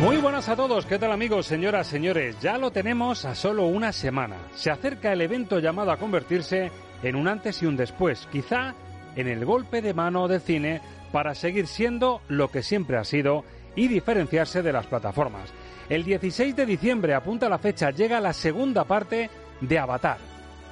Muy buenas a todos, ¿qué tal amigos, señoras, señores? Ya lo tenemos a solo una semana. Se acerca el evento llamado a convertirse en un antes y un después, quizá en el golpe de mano del cine para seguir siendo lo que siempre ha sido y diferenciarse de las plataformas. El 16 de diciembre, apunta la fecha, llega la segunda parte de Avatar.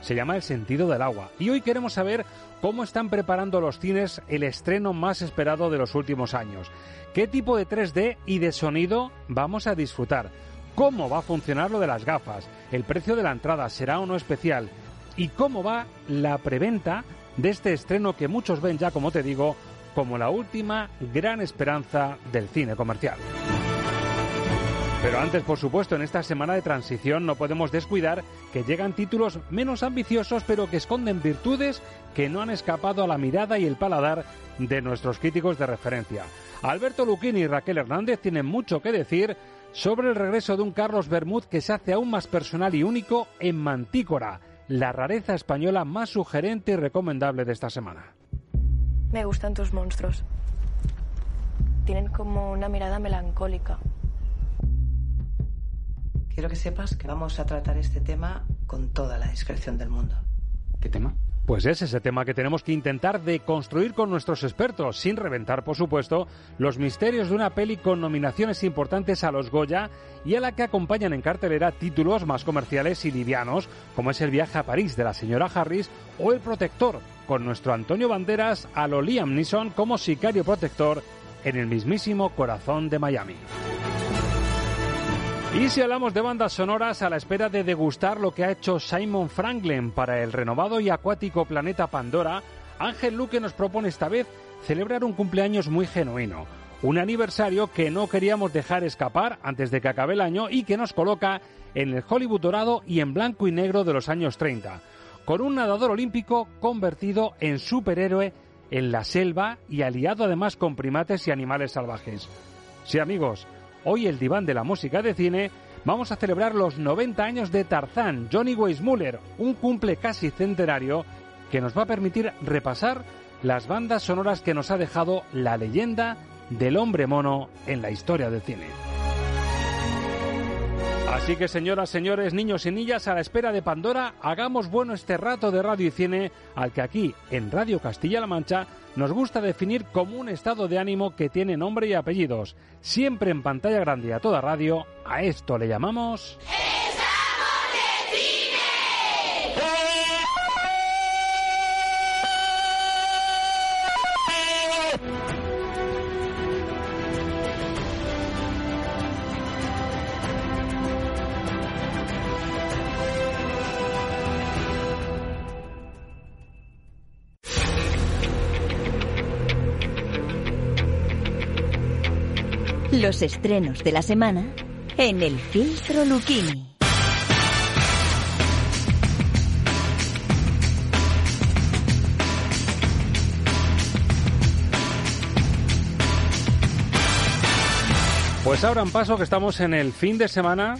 Se llama El sentido del agua. Y hoy queremos saber cómo están preparando los cines el estreno más esperado de los últimos años. ¿Qué tipo de 3D y de sonido vamos a disfrutar? ¿Cómo va a funcionar lo de las gafas? ¿El precio de la entrada será o no especial? ¿Y cómo va la preventa de este estreno que muchos ven ya, como te digo, como la última gran esperanza del cine comercial? Pero antes, por supuesto, en esta semana de transición no podemos descuidar que llegan títulos menos ambiciosos pero que esconden virtudes que no han escapado a la mirada y el paladar de nuestros críticos de referencia. Alberto Luquini y Raquel Hernández tienen mucho que decir sobre el regreso de un Carlos Bermud que se hace aún más personal y único en Mantícora, la rareza española más sugerente y recomendable de esta semana. Me gustan tus monstruos. Tienen como una mirada melancólica. Quiero que sepas que vamos a tratar este tema con toda la discreción del mundo. ¿Qué tema? Pues es ese tema que tenemos que intentar deconstruir con nuestros expertos, sin reventar, por supuesto, los misterios de una peli con nominaciones importantes a los Goya y a la que acompañan en cartelera títulos más comerciales y livianos, como es El viaje a París de la señora Harris o El protector, con nuestro Antonio Banderas a lo Liam Neeson como sicario protector en el mismísimo corazón de Miami. Y si hablamos de bandas sonoras a la espera de degustar lo que ha hecho Simon Franklin para el renovado y acuático planeta Pandora, Ángel Luque nos propone esta vez celebrar un cumpleaños muy genuino, un aniversario que no queríamos dejar escapar antes de que acabe el año y que nos coloca en el Hollywood dorado y en blanco y negro de los años 30, con un nadador olímpico convertido en superhéroe en la selva y aliado además con primates y animales salvajes. Sí amigos, Hoy el diván de la música de cine vamos a celebrar los 90 años de Tarzán, Johnny Weissmuller, un cumple casi centenario que nos va a permitir repasar las bandas sonoras que nos ha dejado la leyenda del hombre mono en la historia del cine. Así que señoras, señores, niños y niñas, a la espera de Pandora, hagamos bueno este rato de radio y cine al que aquí, en Radio Castilla-La Mancha, nos gusta definir como un estado de ánimo que tiene nombre y apellidos. Siempre en pantalla grande a toda radio, a esto le llamamos... Los estrenos de la semana en el filtro Lucchini. Pues ahora en paso que estamos en el fin de semana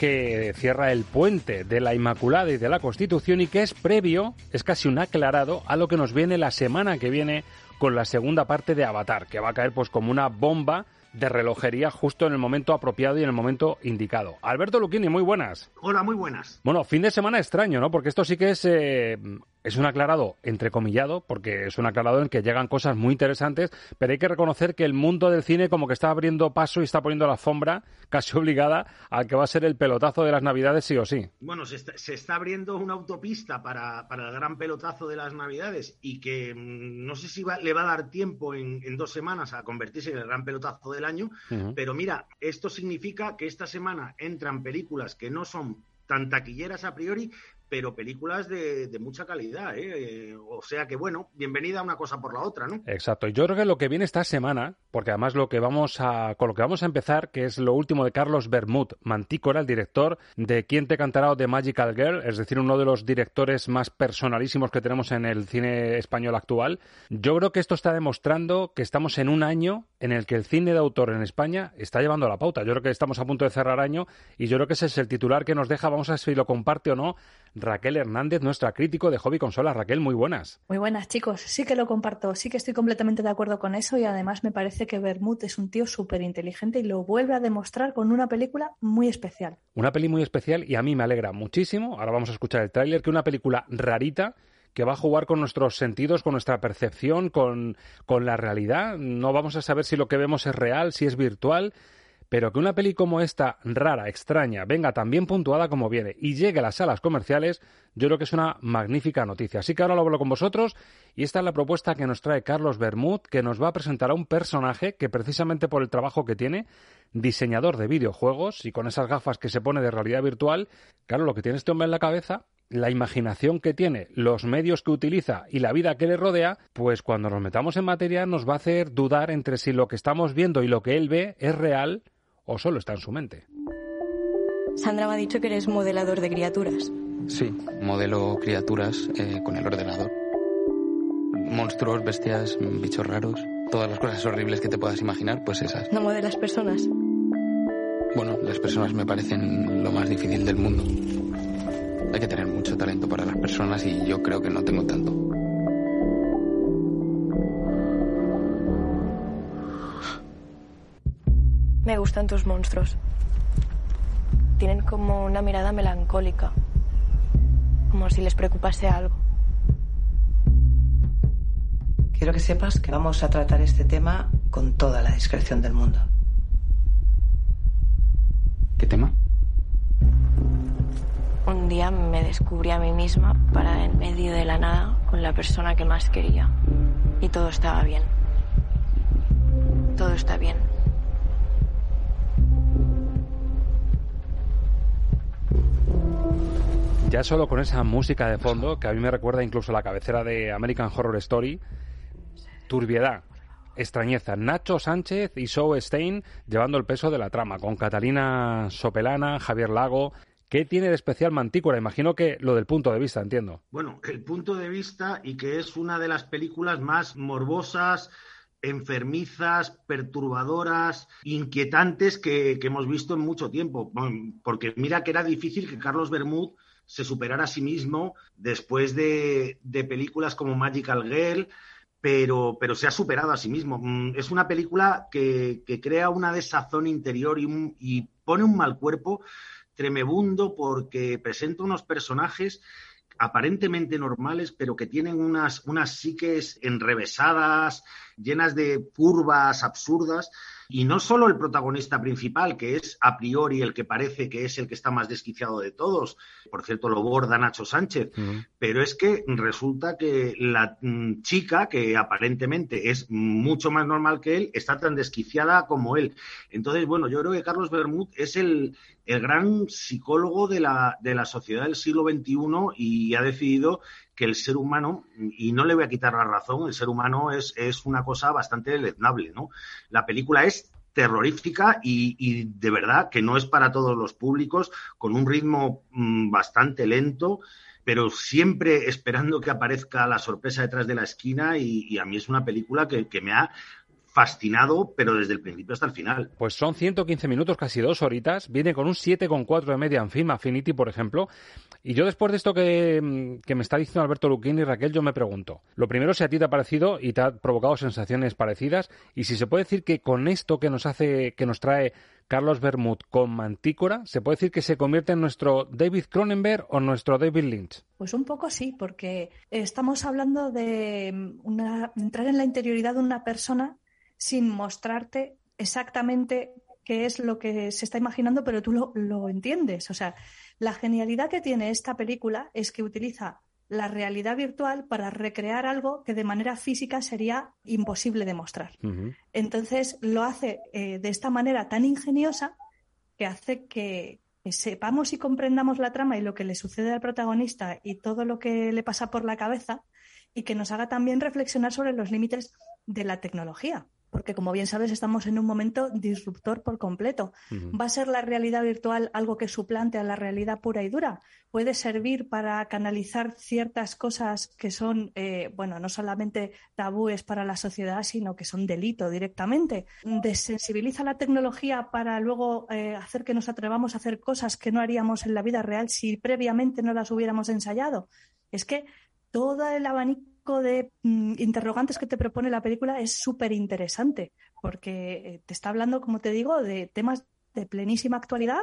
que cierra el puente de la Inmaculada y de la Constitución y que es previo, es casi un aclarado a lo que nos viene la semana que viene con la segunda parte de Avatar, que va a caer pues como una bomba de relojería justo en el momento apropiado y en el momento indicado. Alberto Luquini, muy buenas. Hola, muy buenas. Bueno, fin de semana extraño, ¿no? Porque esto sí que es eh, es un aclarado entrecomillado, porque es un aclarado en que llegan cosas muy interesantes, pero hay que reconocer que el mundo del cine como que está abriendo paso y está poniendo la alfombra casi obligada al que va a ser el pelotazo de las Navidades sí o sí. Bueno, se está, abriendo una autopista para, para, el gran pelotazo de las Navidades y que mm, no sé si le va a dar tiempo en, dos semanas a convertirse en el gran pelotazo del año, pero mira, esto significa que esta semana entran películas que no son tan taquilleras a priori, pero películas de, mucha calidad, ¿eh? O sea que, bueno, bienvenida una cosa por la otra, ¿no? Exacto. Yo creo que lo que viene esta semana, porque además lo que vamos a, con lo que vamos a empezar, que es lo último de Carlos Bermud, Mantícora, el director de Quién te cantará o de Magical Girl, es decir, uno de los directores más personalísimos que tenemos en el cine español actual. Yo creo que esto está demostrando que estamos en un año en el que el cine de autor en España está llevando la pauta. Yo creo que estamos a punto de cerrar año y yo creo que ese es el titular que nos deja, vamos a ver si lo comparte o no, Raquel Hernández, nuestra crítico de Hobby Consola. Raquel, muy buenas. Muy buenas, chicos. Sí que lo comparto, sí que estoy completamente de acuerdo con eso y además me parece que Bermud es un tío súper inteligente y lo vuelve a demostrar con una película muy especial. Una peli muy especial y a mí me alegra muchísimo, ahora vamos a escuchar el tráiler, que una película rarita que va a jugar con nuestros sentidos, con nuestra percepción, con, con la realidad. No vamos a saber si lo que vemos es real, si es virtual pero que una peli como esta, rara, extraña, venga tan bien puntuada como viene y llegue a las salas comerciales, yo creo que es una magnífica noticia. Así que ahora lo hablo con vosotros y esta es la propuesta que nos trae Carlos Bermud, que nos va a presentar a un personaje que precisamente por el trabajo que tiene, diseñador de videojuegos y con esas gafas que se pone de realidad virtual, claro, lo que tiene este hombre en la cabeza la imaginación que tiene, los medios que utiliza y la vida que le rodea, pues cuando nos metamos en materia nos va a hacer dudar entre si lo que estamos viendo y lo que él ve es real o solo está en su mente. Sandra me ha dicho que eres modelador de criaturas. Sí, modelo criaturas eh, con el ordenador. Monstruos, bestias, bichos raros, todas las cosas horribles que te puedas imaginar, pues esas. ¿No modelas personas? Bueno, las personas me parecen lo más difícil del mundo. Hay que tener mucho talento para las personas y yo creo que no tengo tanto. Me gustan tus monstruos. Tienen como una mirada melancólica, como si les preocupase algo. Quiero que sepas que vamos a tratar este tema con toda la discreción del mundo. ¿Qué tema? Un día me descubrí a mí misma para en medio de la nada con la persona que más quería. Y todo estaba bien. Todo está bien. Ya solo con esa música de fondo, que a mí me recuerda incluso la cabecera de American Horror Story, turbiedad, extrañeza. Nacho Sánchez y Zoe Stein llevando el peso de la trama, con Catalina Sopelana, Javier Lago. ¿Qué tiene de especial Mantícora? Imagino que lo del punto de vista, entiendo. Bueno, el punto de vista y que es una de las películas más morbosas, enfermizas, perturbadoras, inquietantes que, que, hemos visto en mucho tiempo. Porque mira que era difícil que Carlos Bermud se superara a sí mismo después de, películas como Magical Girl, pero, pero, se ha superado a sí mismo. Mm, es una película que, crea una desazón interior y, y, pone un mal cuerpo tremebundo porque presenta unos personajes aparentemente normales, pero que tienen unas, unas psiques enrevesadas, llenas de curvas absurdas, y no solo el protagonista principal, que es a priori el que parece que es el que está más desquiciado de todos, por cierto lo borda Nacho Sánchez, pero es que resulta que la mm, chica, que aparentemente es mucho más normal que él, está tan desquiciada como él. Entonces, bueno, yo creo que Carlos Bermud es el, el gran psicólogo de la, de la sociedad del siglo XXI y ha decidido que el ser humano, y no le voy a quitar la razón, el ser humano es, es una cosa bastante deleznable, ¿no? La película es terrorífica y, de verdad que no es para todos los públicos, con un ritmo mm, bastante lento, pero siempre esperando que aparezca la sorpresa detrás de la esquina y, a mí es una película que, que me ha fascinado, pero desde el principio hasta el final. Pues son 115 minutos, casi dos horitas. Viene con un 7,4 de media en Film Affinity, por ejemplo. Y yo después de esto que, que me está diciendo Alberto Luquín y Raquel, yo me pregunto. Lo primero, si a ti te ha parecido y te ha provocado sensaciones parecidas. Y si se puede decir que con esto que nos hace, que nos trae Carlos Bermud con Mantícora, ¿se puede decir que se convierte en nuestro David Cronenberg o nuestro David Lynch? Pues un poco sí, porque estamos hablando de entrar en la interioridad de una persona sin mostrarte exactamente qué es lo que se está imaginando, pero tú lo, lo entiendes. O sea, la genialidad que tiene esta película es que utiliza la realidad virtual para recrear algo que de manera física sería imposible de mostrar. Entonces lo hace eh, de esta manera tan ingeniosa que hace que, sepamos y comprendamos la trama y lo que le sucede al protagonista y todo lo que le pasa por la cabeza y que nos haga también reflexionar sobre los límites de la tecnología porque como bien sabes estamos en un momento disruptor por completo. ¿Va a ser la realidad virtual algo que suplante a la realidad pura y dura? ¿Puede servir para canalizar ciertas cosas que son, eh, bueno, no solamente tabúes para la sociedad, sino que son delito directamente? ¿Desensibiliza la tecnología para luego eh, hacer que nos atrevamos a hacer cosas que no haríamos en la vida real si previamente no las hubiéramos ensayado? Es que todo el abanico de mm, interrogantes que te propone la película es súper interesante, porque eh, te está hablando, como te digo, de temas de plenísima actualidad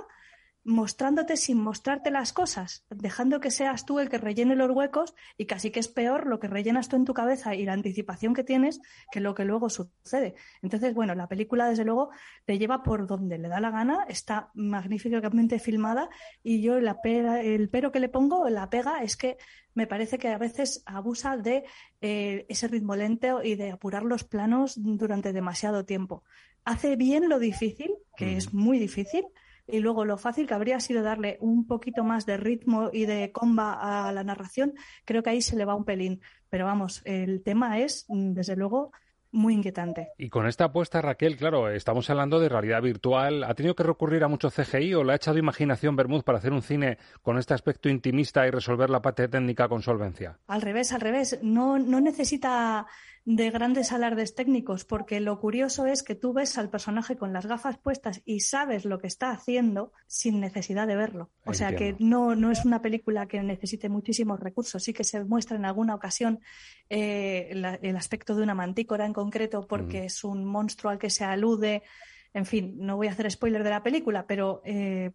mostrándote sin mostrarte las cosas, dejando que seas tú el que rellene los huecos y casi que es peor lo que rellenas tú en tu cabeza y la anticipación que tienes que lo que luego sucede. Entonces, bueno, la película desde luego te lleva por donde le da la gana, está magníficamente filmada y yo la el pero que le pongo, la pega, es que me parece que a veces abusa de eh, ese ritmo lento y de apurar los planos durante demasiado tiempo. Hace bien lo difícil, que es muy difícil, y luego lo fácil que habría sido darle un poquito más de ritmo y de comba a la narración, creo que ahí se le va un pelín. Pero vamos, el tema es, desde luego, muy inquietante. Y con esta apuesta, Raquel, claro, estamos hablando de realidad virtual. ¿Ha tenido que recurrir a mucho CGI o le ha echado imaginación Bermud para hacer un cine con este aspecto intimista y resolver la parte técnica con solvencia? Al revés, al revés. No, no necesita de grandes alardes técnicos, porque lo curioso es que tú ves al personaje con las gafas puestas y sabes lo que está haciendo sin necesidad de verlo. O sea que no, no es una película que necesite muchísimos recursos. Sí que se muestra en alguna ocasión eh, el aspecto de una mantícora en concreto, porque es un monstruo al que se alude. En fin, no voy a hacer spoiler de la película, pero eh,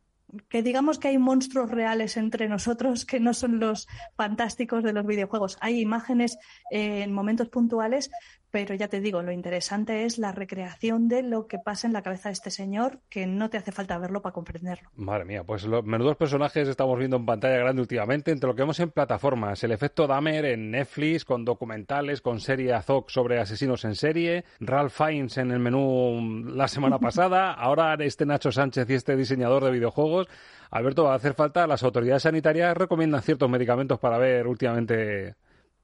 que digamos que hay monstruos reales entre nosotros que no son los fantásticos de los videojuegos. Hay imágenes eh, en momentos puntuales, pero ya te digo, lo interesante es la recreación de lo que pasa en la cabeza de este señor, que no te hace falta verlo para comprenderlo. Madre mía, pues los menudos personajes estamos viendo en pantalla grande últimamente, entre lo que vemos en plataformas, el efecto Dahmer en Netflix, con documentales, con serie Azok sobre asesinos en serie, Ralph Fiennes en el menú la semana pasada, ahora este Nacho Sánchez y este diseñador de videojuegos. Alberto, va a hacer falta, las autoridades sanitarias recomiendan ciertos medicamentos para ver últimamente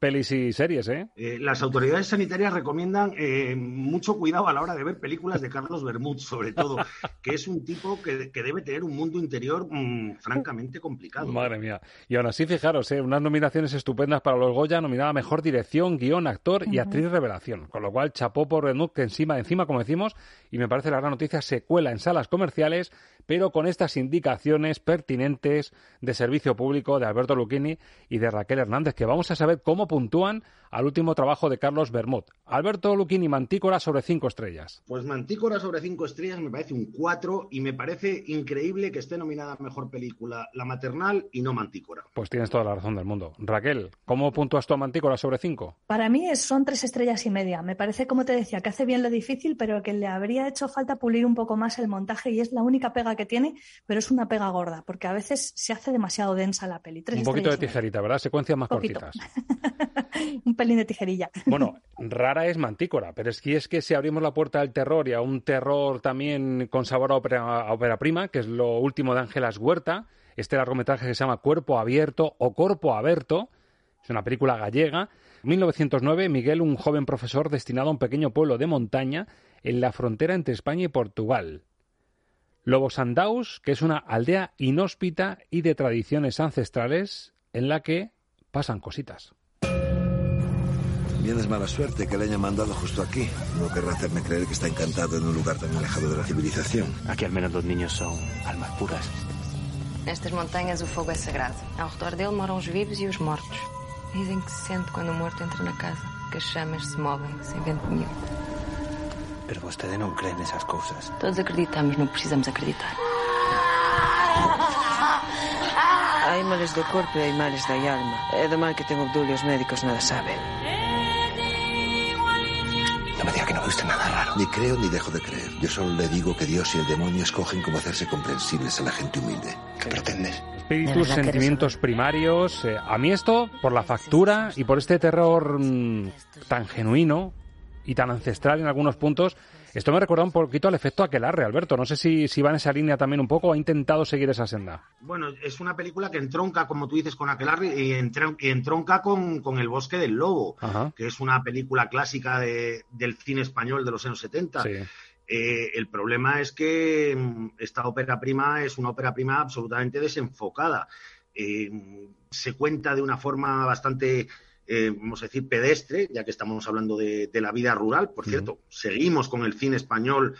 pelis y series, ¿eh? eh las autoridades sanitarias recomiendan eh, mucho cuidado a la hora de ver películas de Carlos Bermud, sobre todo, que es un tipo que, debe tener un mundo interior mm, francamente complicado. Madre mía. Y aún así, fijaros, ¿eh? unas nominaciones estupendas para los Goya, nominada Mejor Dirección, Guión, Actor y Actriz Revelación. Con lo cual, chapó por Bermud, que encima, encima, como decimos, y me parece la gran noticia, se cuela en salas comerciales, pero con estas indicaciones pertinentes de servicio público de Alberto Lucchini y de Raquel Hernández, que vamos a saber cómo puntúan al último trabajo de Carlos Bermud. Alberto Luquini, Mantícora sobre cinco estrellas. Pues Mantícora sobre cinco estrellas me parece un cuatro y me parece increíble que esté nominada a Mejor Película La Maternal y no Mantícora. Pues tienes toda la razón del mundo. Raquel, ¿cómo puntúas tú a Mantícora sobre cinco? Para mí son tres estrellas y media. Me parece, como te decía, que hace bien lo difícil, pero que le habría hecho falta pulir un poco más el montaje y es la única pega que tiene, pero es una pega gorda, porque a veces se hace demasiado densa la peli. un poquito de tijerita, ¿verdad? Secuencias más cortitas. un pelín de tijerilla. Bueno, rara es Mantícora, pero es que es que si abrimos la puerta al terror y a un terror también con sabor a ópera, prima, que es lo último de Ángelas Huerta, este largometraje que se llama Cuerpo Abierto o Corpo Aberto, es una película gallega. 1909, Miguel, un joven profesor destinado a un pequeño pueblo de montaña en la frontera entre España y Portugal. Lobosandaus, que es una aldea inhóspita y de tradiciones ancestrales en la que pasan cositas. Bien es mala suerte que le hayan mandado justo aquí. No querrá hacerme creer que está encantado en un lugar tan alejado de la civilización. Aquí al menos los niños son almas puras. Nestas montanhas o fogo é sagrado. Ao redor dele moram os vivos e os mortos. Dizem que se sente quando o morto entra na casa, que as chamas se movem sem vento nenhum. Pero vostede non cree nesas cousas. Todos acreditamos, não precisamos acreditar. Hai males do corpo e hai males da alma. É do mal que ten Obdulio os médicos nada saben. No me diga que no ve usted nada raro. Ni creo ni dejo de creer. Yo solo le digo que Dios y el demonio escogen cómo hacerse comprensibles a la gente humilde. ¿Qué pretendes? Espíritus, sentimientos primarios. eh, a mí esto, por la factura y por este terror mm, tan genuino y tan ancestral en algunos puntos, esto me recuerda un poquito al efecto Aquelarre, Alberto. No sé si, si va en esa línea también un poco o ha intentado seguir esa senda. Bueno, es una película que entronca, como tú dices, con Aquelarre y entron- y entronca con, con El bosque del lobo, Ajá. que es una película clásica de- del cine español de los años 70. Sí. Eh, el problema es que mm, esta ópera prima es una ópera prima absolutamente desenfocada. Eh, se cuenta de una forma bastante, eh, vamos a decir, pedestre, ya que estamos hablando de, de la vida rural. Por cierto, seguimos con el cine español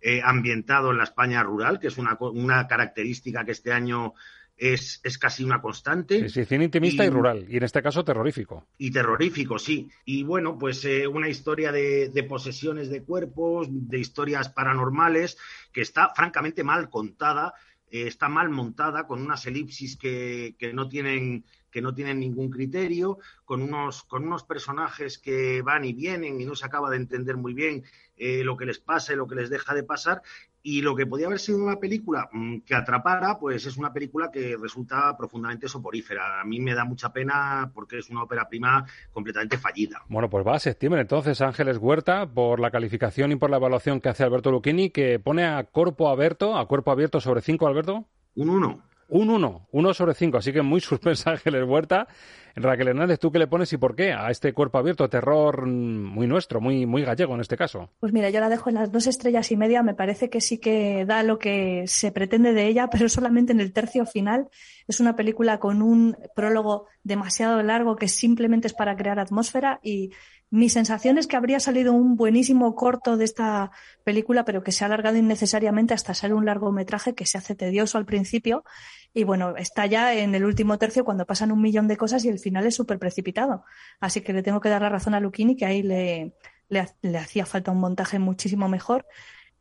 eh, ambientado en la España rural, que es una, una característica que este año es, es casi una constante. Sí, sí, cine intimista y, Y- rural. Y en este caso terrorífico. Y terrorífico, sí. Y bueno, pues eh, una historia de, de posesiones de cuerpos, de historias paranormales, que está francamente mal contada, eh, está mal montada, con unas elipsis que, que no tienen que no tienen ningún criterio, con unos, con unos personajes que van y vienen y no se acaba de entender muy bien eh, lo que les pasa y lo que les deja de pasar. Y lo que podía haber sido una película mm, que atrapara, pues es una película que resulta profundamente soporífera. A mí me da mucha pena porque es una ópera prima completamente fallida. Bueno, pues va a septiembre entonces Ángeles Huerta por la calificación y por la evaluación que hace Alberto Lucchini, que pone a cuerpo abierto, a cuerpo abierto sobre 5, Alberto. Un 1. Un 1, 1 sobre 5, así que muy suspensa Ángeles Huerta. Raquel Hernández, ¿tú qué le pones y por qué a este cuerpo abierto? Terror muy nuestro, muy, muy gallego en este caso. Pues mira, yo la dejo en las dos estrellas y media. Me parece que sí que da lo que se pretende de ella, pero solamente en el tercio final. Es una película con un prólogo demasiado largo que simplemente es para crear atmósfera y mi sensación es que habría salido un buenísimo corto de esta película, pero que se ha alargado innecesariamente hasta ser un largometraje que se hace tedioso al principio. Y bueno, está ya en el último tercio cuando pasan un millón de cosas y el final es súper precipitado. Así que le tengo que dar la razón a Luchini, que ahí le, le, le hacía falta un montaje muchísimo mejor.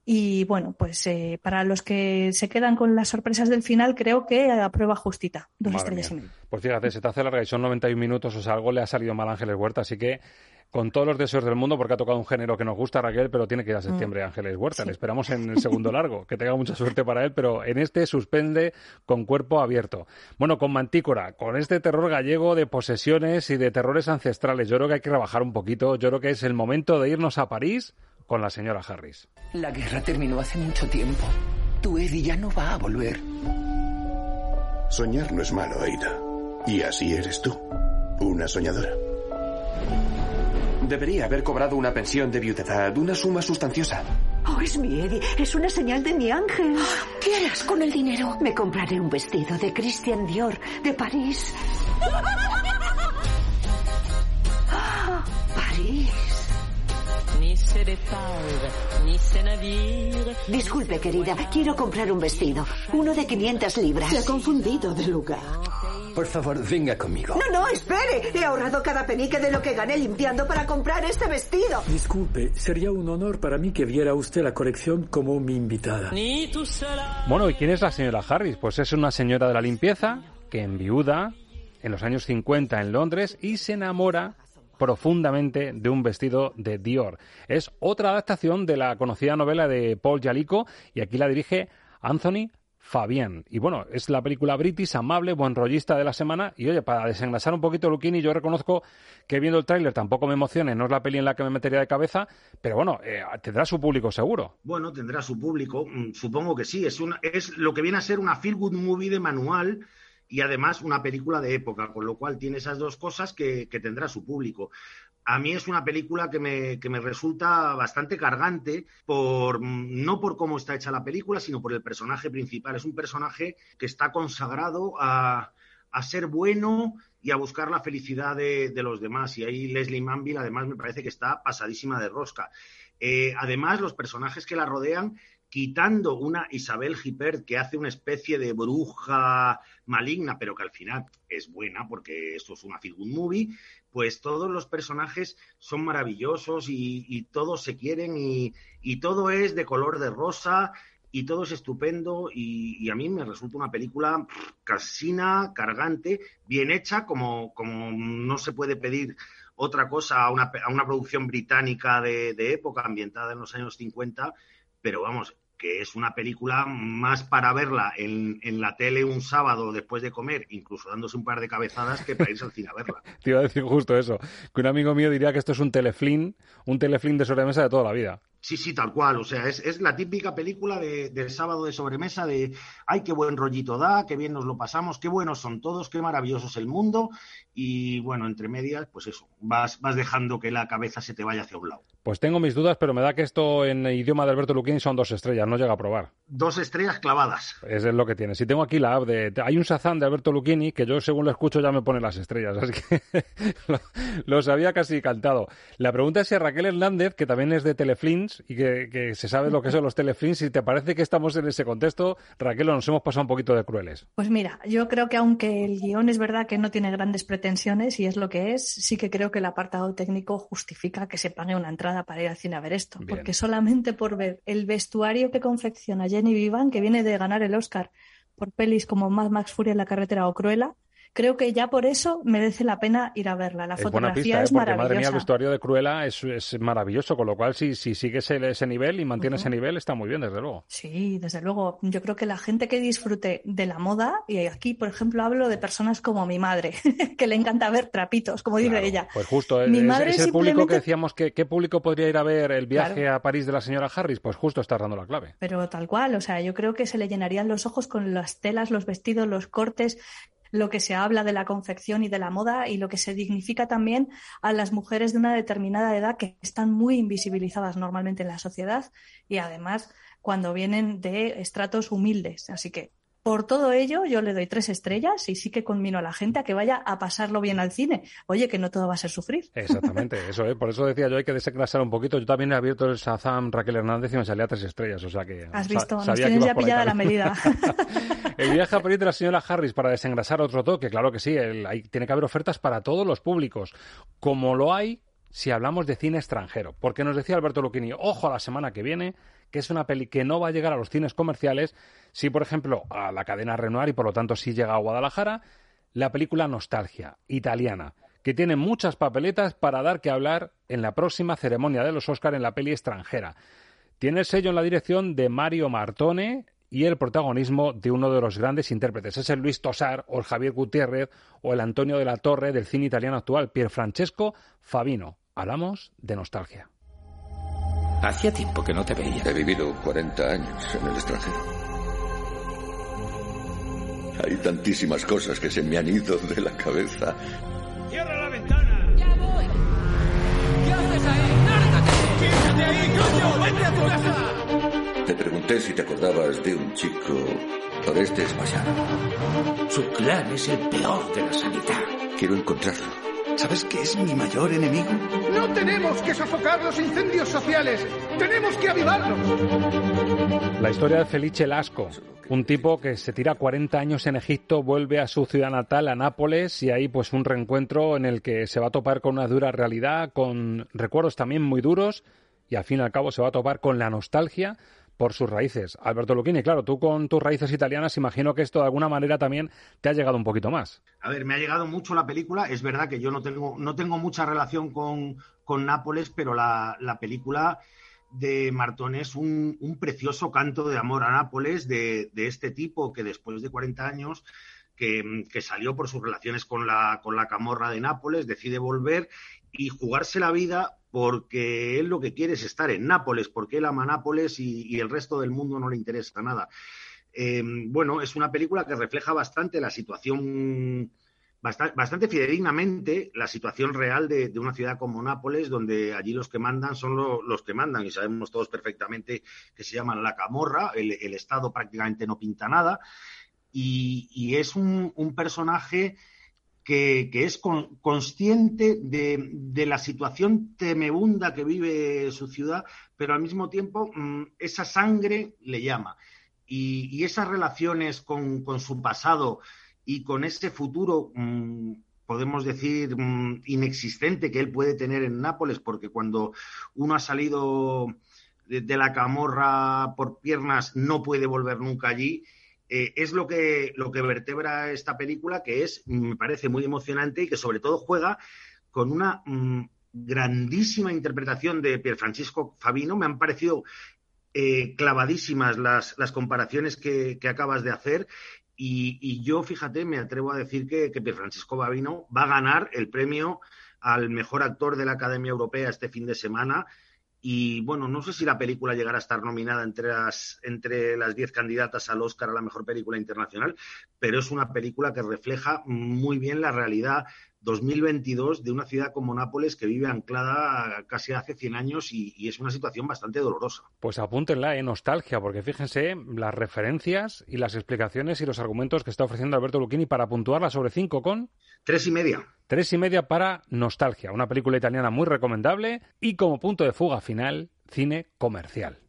Y bueno, pues eh, para los que se quedan con las sorpresas del final, creo que a prueba justita. Dos Madre estrellas y mía. Pues fíjate, se te hace larga y son 91 minutos, o sea, algo le ha salido mal a Ángeles Huerta, así que con todos los deseos del mundo, porque ha tocado un género que nos gusta Raquel, pero tiene que ir a septiembre Ángeles Huerta. Le esperamos en el segundo largo, que tenga mucha suerte para él, pero en este suspende con cuerpo abierto. Bueno, con Mantícora, con este terror gallego de posesiones y de terrores ancestrales, yo creo que hay que rebajar un poquito, yo creo que es el momento de irnos a París con la señora Harris. La guerra terminó hace mucho tiempo. Tu Eddie ya no va a volver. Soñar no es malo, Aida. Y así eres tú. Una soñadora. Debería haber cobrado una pensión de viudedad, una suma sustanciosa. Oh, es mi Eddie. Es una señal de mi ángel. ¿Qué harás con el dinero? Me compraré un vestido de Christian Dior de París. Ah, París. Disculpe, querida. Quiero comprar un vestido. Uno de 500 libras. Se ha confundido de lugar. Por favor, venga conmigo. No, no, espere. He ahorrado cada penique de lo que gané limpiando para comprar este vestido. Disculpe, sería un honor para mí que viera usted la colección como mi invitada. Ni tu seras. Bueno, ¿y quién es la señora Harris? Pues es una señora de la limpieza que enviuda en los años 50 en Londres y se enamora profundamente de un vestido de Dior. Es otra adaptación de la conocida novela de Paul Jalico y aquí la dirige Anthony Fabián. Y bueno, es la película british, amable, buen rollista de la semana. Y oye, para desengrasar un poquito Luquini, yo reconozco que viendo el tráiler tampoco me emocione, no es la peli en la que me metería de cabeza, pero bueno, eh, tendrá su público seguro. Bueno, tendrá su público, mm, supongo que sí. Es, una, es lo que viene a ser una feel good movie de manual y además una película de época, con lo cual tiene esas dos cosas que, que tendrá su público. A mí es una película que me, que me resulta bastante cargante, por, no por cómo está hecha la película, sino por el personaje principal. Es un personaje que está consagrado a, a ser bueno y a buscar la felicidad de, de los demás. Y ahí Leslie Manville, además, me parece que está pasadísima de rosca. Eh, además, los personajes que la rodean, quitando una Isabel Gippert que hace una especie de bruja maligna, pero que al final es buena porque esto es una feel good movie, pues todos los personajes son maravillosos y, todos se quieren y, todo es de color de rosa y todo es estupendo y, a mí me resulta una película casina, cargante, bien hecha, como, como no se puede pedir otra cosa a una, a una producción británica de, época ambientada en los años 50, pero vamos, que es una película más para verla en, en, la tele un sábado después de comer, incluso dándose un par de cabezadas, que para irse al cine a verla. Te iba a decir justo eso, que un amigo mío diría que esto es un teleflin, un teleflin de sobremesa de toda la vida. Sí, sí, tal cual. O sea, es, es la típica película de, del sábado de sobremesa de, ay, qué buen rollito da, qué bien nos lo pasamos, qué buenos son todos, qué maravilloso es el mundo. Y bueno, entre medias, pues eso, vas, vas dejando que la cabeza se te vaya hacia un lado. Pues tengo mis dudas, pero me da que esto en idioma de Alberto Luquín son dos estrellas, no llega a probar. Dos estrellas clavadas. Es lo que tiene. Si tengo aquí la app de... Hay un Sazán de Alberto Luquini que yo según lo escucho ya me pone las estrellas, así que lo, lo, sabía casi cantado. La pregunta es si a Raquel Hernández, que también es de Teleflins y que, que se sabe lo que son los Teleflins, si te parece que estamos en ese contexto, Raquel, nos hemos pasado un poquito de crueles. Pues mira, yo creo que aunque el guion es verdad que no tiene grandes pretensiones y es lo que es, sí que creo que el apartado técnico justifica que se pague una entrada para ir al cine a ver esto. Bien. Porque solamente por ver el vestuario que confecciona Jenny Vivan, que viene de ganar el Oscar por pelis como Mad Max Furia en la carretera o Cruella, creo que ya por eso merece la pena ir a verla. La es fotografía pista, ¿eh? es porque, maravillosa. Madre mía, el vestuario de Cruella es, es maravilloso, con lo cual si, si sigue ese, nivel y mantiene uh -huh. ese nivel está muy bien, desde luego. Sí, desde luego. Yo creo que la gente que disfrute de la moda, y aquí, por ejemplo, hablo de personas como mi madre, que le encanta ver trapitos, como claro, dice ella. Pues justo, mi es, madre es el simplemente... público que decíamos que qué público podría ir a ver el viaje claro. a París de la señora Harris, pues justo estás dando la clave. Pero tal cual, o sea, yo creo que se le llenarían los ojos con las telas, los vestidos, los cortes, lo que se habla de la confección y de la moda y lo que se dignifica también a las mujeres de una determinada edad que están muy invisibilizadas normalmente en la sociedad y además cuando vienen de estratos humildes. Así que por todo ello, yo le doy tres estrellas y sí que conmino a la gente a que vaya a pasarlo bien al cine. Oye, que no todo va a ser sufrir. Exactamente, eso ¿eh? por eso decía yo hay que desengrasar un poquito. Yo también he abierto el Shazam Raquel Hernández y me salía tres estrellas, o sea que... Has visto, nos tienes ya pillada la medida. el viaje a París de la señora Harris para desengrasar otro toque, claro que sí, el, hay, tiene que haber ofertas para todos los públicos, como lo hay si hablamos de cine extranjero. Porque nos decía Alberto Lucchini, ojo a la semana que viene, que es una peli que no va a llegar a los cines comerciales, si por ejemplo a la cadena Renoir y por lo tanto si llega a Guadalajara, la película Nostalgia, italiana, que tiene muchas papeletas para dar que hablar en la próxima ceremonia de los Oscar en la peli extranjera. Tiene el sello en la dirección de Mario Martone y el protagonismo de uno de los grandes intérpretes. Es el Luis Tosar o el Javier Gutiérrez o el Antonio de la Torre del cine italiano actual, Pierfrancesco Fabino. Hablamos de nostalgia. Hacía tiempo que no te veía. He vivido 40 años en el extranjero. Hay tantísimas cosas que se me han ido de la cabeza. ¡Cierra la ventana! ¡Ya voy! ¿Qué haces ahí? ¡Lárgate! ¡Quédate ahí, coño! ¡Vete a tu casa! Te pregunté si te acordabas de un chico por este espacial. Su clan es el peor de la sanidad. Quiero encontrarlo. ¿Sabes qué es mi mayor enemigo? No tenemos que sofocar los incendios sociales. Tenemos que avivarlos. La historia de Felice Lasco, un tipo que se tira 40 años en Egipto, vuelve a su ciudad natal, a Nápoles, y ahí pues un reencuentro en el que se va a topar con una dura realidad, con recuerdos también muy duros, y al fin y al cabo se va a topar con la nostalgia por sus raíces. Alberto Lucchini, claro, tú con tus raíces italianas imagino que esto de alguna manera también te ha llegado un poquito más. A ver, me ha llegado mucho la película. Es verdad que yo no tengo, no tengo mucha relación con, con Nápoles, pero la, la película de Martón es un, un, precioso canto de amor a Nápoles de, de este tipo que después de 40 años que, que, salió por sus relaciones con la, con la camorra de Nápoles, decide volver y jugarse la vida porque él lo que quiere es estar en Nápoles, porque él ama Nápoles y, el resto del mundo no le interesa nada. Eh, bueno, es una película que refleja bastante la situación, bastante, bastante fidedignamente, la situación real de, una ciudad como Nápoles, donde allí los que mandan son lo, los que mandan, y sabemos todos perfectamente que se llaman la camorra, el Estado prácticamente no pinta nada. y, es un, personaje que, es consciente de, la situación temebunda que vive su ciudad, pero al mismo tiempo mm, esa sangre le llama. Y, esas relaciones con, su pasado y con ese futuro, mm, podemos decir, mm, inexistente que él puede tener en Nápoles, porque cuando uno ha salido de, la camorra por piernas no puede volver nunca allí. Eh, es lo que, lo que vertebra esta película, que es, me parece muy emocionante y que sobre todo juega con una mm, grandísima interpretación de Pierfrancisco Fabino. Me han parecido eh, clavadísimas las, las comparaciones que, acabas de hacer. Y, yo, fíjate, me atrevo a decir que, que Pierfrancisco Fabino va a ganar el premio al mejor actor de la Academia Europea este fin de semana y bueno, no sé si la película llegará a estar nominada entre las entre las diez candidatas al Oscar a la mejor película internacional, pero es una película que refleja muy bien la realidad 2022 de una ciudad como Nápoles que vive anclada casi hace 100 años y, y, es una situación bastante dolorosa. Pues apúntenla en nostalgia, porque fíjense las referencias y las explicaciones y los argumentos que está ofreciendo Alberto Lucchini para puntuarla sobre 5 con... Tres y media. Tres y media para Nostalgia, una película italiana muy recomendable y como punto de fuga final, cine comercial.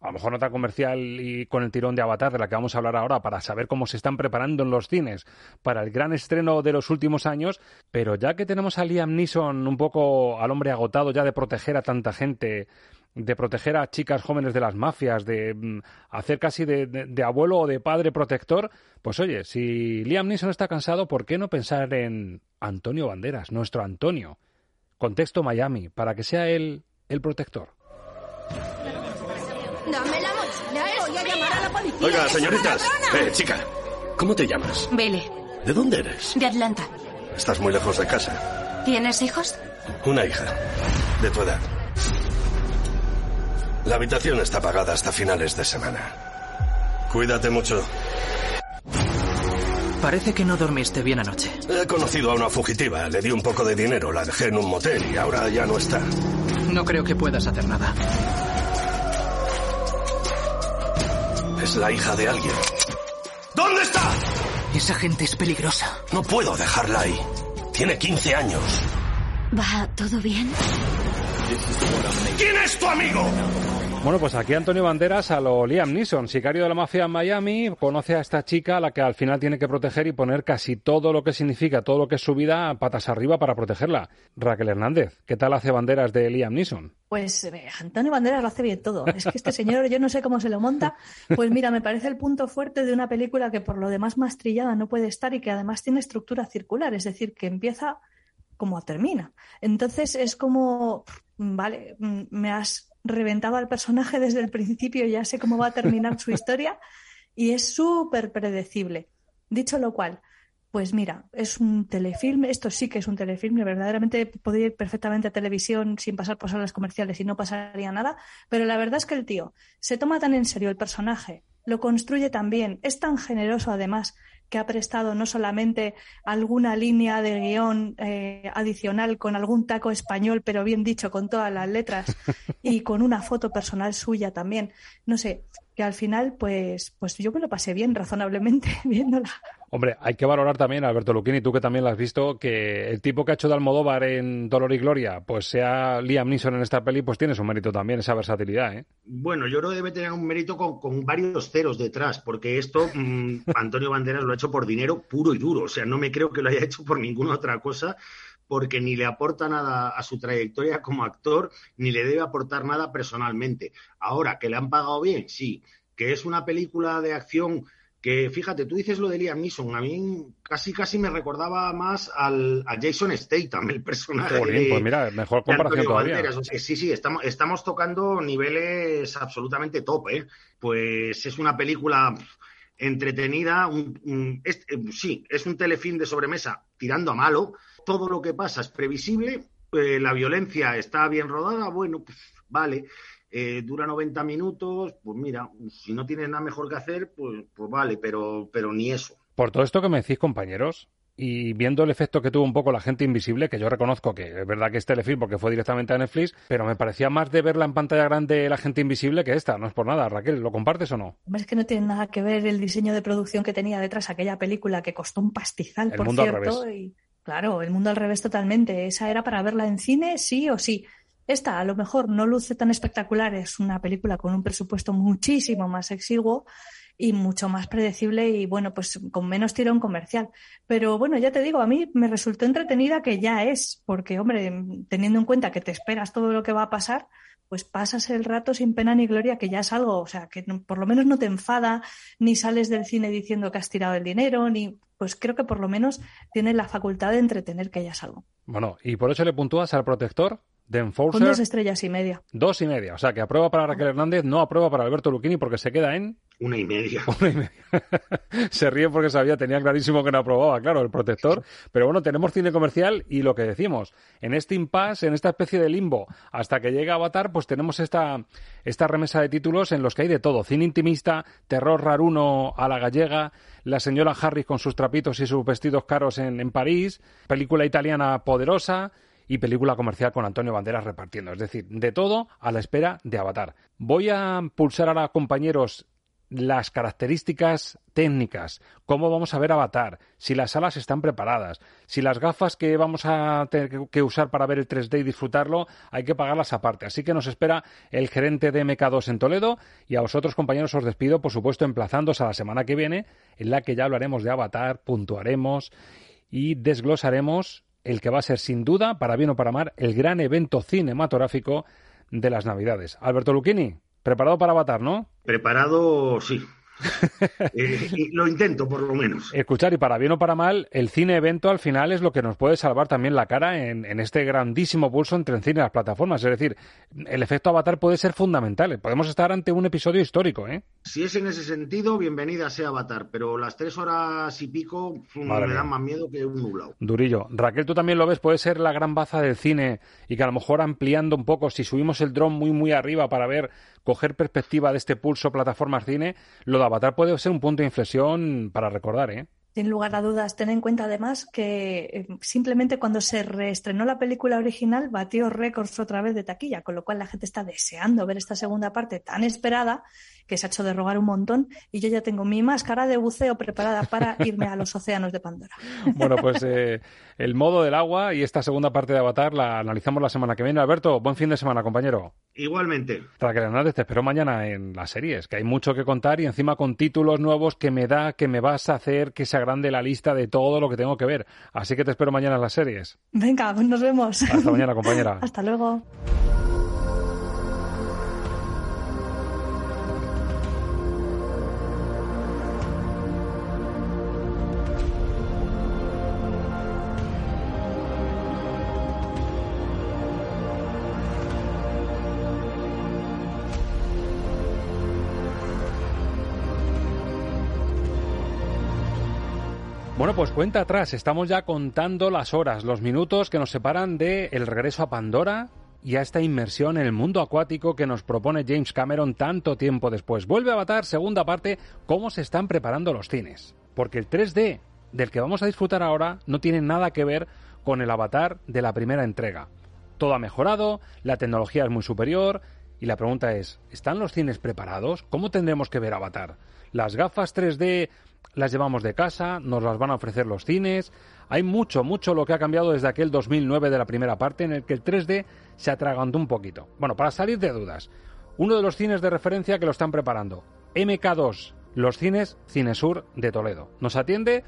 A lo mejor no tan comercial y con el tirón de Avatar de la que vamos a hablar ahora para saber cómo se están preparando en los cines para el gran estreno de los últimos años, pero ya que tenemos a Liam Neeson un poco al hombre agotado ya de proteger a tanta gente de proteger a chicas jóvenes de las mafias, de mm, hacer casi de, abuelo o de padre protector, pues oye, si Liam Neeson está cansado, ¿por qué no pensar en Antonio Banderas, nuestro Antonio? Contexto Miami, para que sea él el protector. Dame la mochila, voy a llamar a la policía. Oiga, señoritas. Eh, chica, ¿cómo te llamas? Bele. ¿De dónde eres? De Atlanta. Estás muy lejos de casa. ¿Tienes hijos? Una hija, de tu edad. La habitación está pagada hasta finales de semana. Cuídate mucho. Parece que no dormiste bien anoche. He conocido a una fugitiva, le di un poco de dinero, la dejé en un motel y ahora ya no está. No creo que puedas hacer nada. Es la hija de alguien. ¿Dónde está? Esa gente es peligrosa. No puedo dejarla ahí. Tiene 15 años. ¿Va todo bien? ¿Quién es tu amigo? Bueno, pues aquí Antonio Banderas a lo Liam Neeson, sicario de la mafia en Miami, conoce a esta chica a la que al final tiene que proteger y poner casi todo lo que significa, todo lo que es su vida, patas arriba para protegerla. Raquel Hernández, ¿qué tal hace Banderas de Liam Neeson? Pues eh, Antonio Banderas lo hace bien todo. Es que este señor, yo no sé cómo se lo monta. Pues mira, me parece el punto fuerte de una película que por lo demás más trillada no puede estar y que además tiene estructura circular, es decir, que empieza como termina. Entonces es como, vale, mm, me has reventado al personaje desde el principio, ya sé cómo va a terminar su historia y es súper predecible. Dicho lo cual, pues mira, es un telefilme, esto sí que es un telefilme, verdaderamente podría ir perfectamente a televisión sin pasar por salas comerciales y no pasaría nada, pero la verdad es que el tío se toma tan en serio el personaje, lo construye tan bien, es tan generoso además que ha prestado no solamente alguna línea de guion eh, adicional con algún taco español, pero bien dicho, con todas las letras y con una foto personal suya también. No sé, que al final, pues, pues yo me lo pasé bien, razonablemente, viéndola. Hombre, hay que valorar también, Alberto Luquini, tú que también lo has visto, que el tipo que ha hecho de Almodóvar en Dolor y Gloria, pues sea Liam Neeson en esta peli, pues tiene su mérito también, esa versatilidad, ¿eh? Bueno, yo creo que debe tener un mérito con, varios ceros detrás, porque esto mm, Antonio Banderas lo ha hecho por dinero puro y duro, o sea, no me creo que lo haya hecho por ninguna otra cosa, porque ni le aporta nada a su trayectoria como actor, ni le debe aportar nada personalmente. Ahora, que le han pagado bien, sí, que es una película de acción que fíjate, tú dices lo de Liam Neeson, a mí casi casi me recordaba más al, a Jason Statham, el personaje. pues mira, mejor comparación todavía. Sí, sí, estamos, estamos tocando niveles absolutamente top, ¿eh? Pues es una película entretenida, eh, sí, es un telefilm de sobremesa tirando a malo, todo lo que pasa es previsible, eh, la violencia está bien rodada, bueno, pues vale, eh, dura 90 minutos, pues mira, si no tienes nada mejor que hacer, pues, pues vale, pero, pero ni eso. Por todo esto que me decís, compañeros, y viendo el efecto que tuvo un poco la gente invisible, que yo reconozco que es verdad que es telefilm porque fue directamente a Netflix, pero me parecía más de verla en pantalla grande la gente invisible que esta, no es por nada. Raquel, ¿lo compartes o no? Es que no tiene nada que ver el diseño de producción que tenía detrás aquella película que costó un pastizal, El por mundo al cierto. revés. Y, claro, el mundo al revés totalmente. Esa era para verla en cine, sí o sí. Esta a lo mejor no luce tan espectacular, es una película con un presupuesto muchísimo más exiguo y mucho más predecible y bueno, pues con menos tirón comercial. Pero bueno, ya te digo, a mí me resultó entretenida que ya es, porque hombre, teniendo en cuenta que te esperas todo lo que va a pasar, pues pasas el rato sin pena ni gloria, que ya es algo, o sea, que por lo menos no te enfada, ni sales del cine diciendo que has tirado el dinero, ni pues creo que por lo menos tienes la facultad de entretener que ya es algo. Bueno, y por eso le puntúas al protector de Con Enforcer dos estrellas y media. dos y media. O sea, que aprueba para Raquel Hernández, no aprueba para Alberto Lucchini porque se queda en Una y media. una y media. se ríe porque sabía, tenía clarísimo que no aprobaba, claro, el protector. Pero bueno, tenemos cine comercial y lo que decimos, en este impasse, en esta especie de limbo, hasta que llega Avatar, pues tenemos esta, esta remesa de títulos en los que hay de todo. Cine intimista, terror raruno a la gallega, la señora Harris con sus trapitos y sus vestidos caros en, en París, película italiana poderosa y película comercial con Antonio Banderas repartiendo. Es decir, de todo a la espera de Avatar. Voy a pulsar ahora, compañeros, las características técnicas, cómo vamos a ver Avatar, si las salas están preparadas, si las gafas que vamos a tener que- usar para ver el 3D y disfrutarlo hay que pagarlas aparte. Así que nos espera el gerente de MK2 en Toledo y a vosotros compañeros os despido, por supuesto, emplazándos a la semana que viene en la que ya hablaremos de Avatar, puntuaremos y desglosaremos el que va a ser sin duda, para bien o para mal, el gran evento cinematográfico de las Navidades. Alberto Lucchini, preparado para Avatar, ¿no? Preparado, sí. Eh, y lo intento, por lo menos. Escuchar, y para bien o para mal, el cine evento al final es lo que nos puede salvar también la cara en, en este grandísimo pulso entre el cine y las plataformas. Es decir, el efecto avatar puede ser fundamental. Podemos estar ante un episodio histórico, ¿eh? Si es en ese sentido, bienvenida sea Avatar, pero las tres horas y pico mm, Madre me mía. dan más miedo que un nublado. Durillo. Raquel, tú también lo ves, puede ser la gran baza del cine y que a lo mejor ampliando un poco, si subimos el dron muy, muy arriba para ver, coger perspectiva de este pulso plataformas cine, lo de Avatar puede ser un punto de inflexión para recordar, ¿eh? Sin lugar a dudas, ten en cuenta además que eh, simplemente cuando se reestrenó la película original batió récords otra vez de taquilla, con lo cual la gente está deseando ver esta segunda parte tan esperada que se ha hecho de rogar un montón y yo ya tengo mi máscara de buceo preparada para irme a los océanos de Pandora. Bueno, pues eh, el modo del agua y esta segunda parte de Avatar la analizamos la semana que viene. Alberto, buen fin de semana, compañero. Igualmente. Raquel Hernández, te espero mañana en las series, que hay mucho que contar y encima con títulos nuevos que me da, que me vas a hacer que se agrande la lista de todo lo que tengo que ver. Así que te espero mañana en las series. Venga, pues nos vemos. Hasta mañana, compañera. Hasta luego. Pues cuenta atrás. Estamos ya contando las horas, los minutos que nos separan de el regreso a Pandora y a esta inmersión en el mundo acuático que nos propone James Cameron tanto tiempo después. Vuelve a Avatar, segunda parte, cómo se están preparando los cines. Porque el 3D del que vamos a disfrutar ahora no tiene nada que ver con el Avatar de la primera entrega. Todo ha mejorado, la tecnología es muy superior y la pregunta es, ¿están los cines preparados? ¿Cómo tendremos que ver Avatar? Las gafas 3D las llevamos de casa, nos las van a ofrecer los cines. Hay mucho, mucho lo que ha cambiado desde aquel 2009 de la primera parte en el que el 3D se atragantó un poquito. Bueno, para salir de dudas, uno de los cines de referencia que lo están preparando, MK2, los cines Cinesur de Toledo. Nos atiende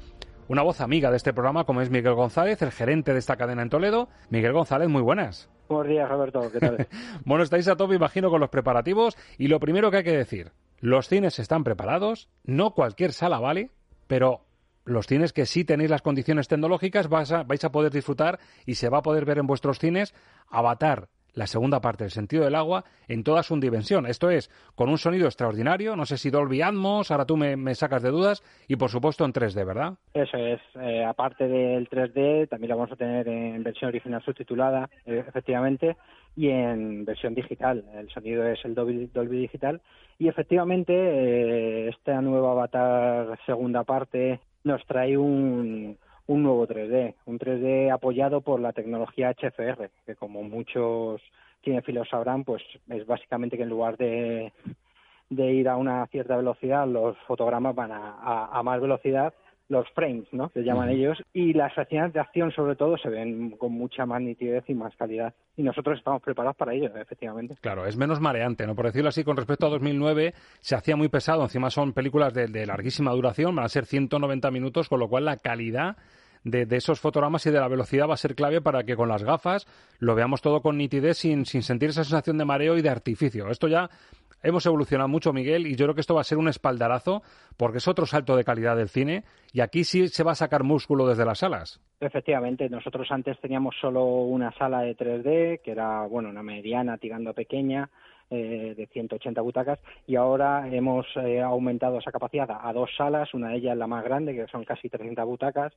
una voz amiga de este programa como es Miguel González, el gerente de esta cadena en Toledo. Miguel González, muy buenas. Buenos días, Roberto. ¿Qué tal? Bueno, estáis a tope, imagino, con los preparativos. Y lo primero que hay que decir, los cines están preparados, no cualquier sala vale, pero los cines que sí tenéis las condiciones tecnológicas vais a, poder disfrutar y se va a poder ver en vuestros cines Avatar, la segunda parte del sentido del agua, en toda su dimensión. Esto es, con un sonido extraordinario, no sé si Dolby Atmos, ahora tú me, me sacas de dudas, y por supuesto en 3D, ¿verdad? Eso es. Eh, aparte del 3D, también lo vamos a tener en versión original subtitulada, eh, efectivamente, y en versión digital. El sonido es el Dolby, Dolby Digital. Y efectivamente, eh, esta nueva Avatar segunda parte nos trae un, un nuevo 3D, un 3D apoyado por la tecnología HFR, que como muchos cinefilos sabrán, pues es básicamente que en lugar de, de ir a una cierta velocidad, los fotogramas van a, a más velocidad los frames, ¿no? Se llaman ellos, y las escenas de acción sobre todo se ven con mucha más nitidez y más calidad. Y nosotros estamos preparados para ello, efectivamente. Claro, es menos mareante, ¿no? Por decirlo así, con respecto a 2009 se hacía muy pesado, encima son películas de, de larguísima duración, van a ser 190 minutos, con lo cual la calidad de, esos fotogramas y de la velocidad va a ser clave para que con las gafas lo veamos todo con nitidez sin, sin sentir esa sensación de mareo y de artificio. Esto ya hemos evolucionado mucho, Miguel, y yo creo que esto va a ser un espaldarazo porque es otro salto de calidad del cine y aquí sí se va a sacar músculo desde las salas. Efectivamente, nosotros antes teníamos solo una sala de 3D, que era, bueno, una mediana tirando pequeña, eh, de 180 butacas y ahora hemos eh, aumentado esa capacidad a dos salas, una de ellas la más grande, que son casi 300 butacas,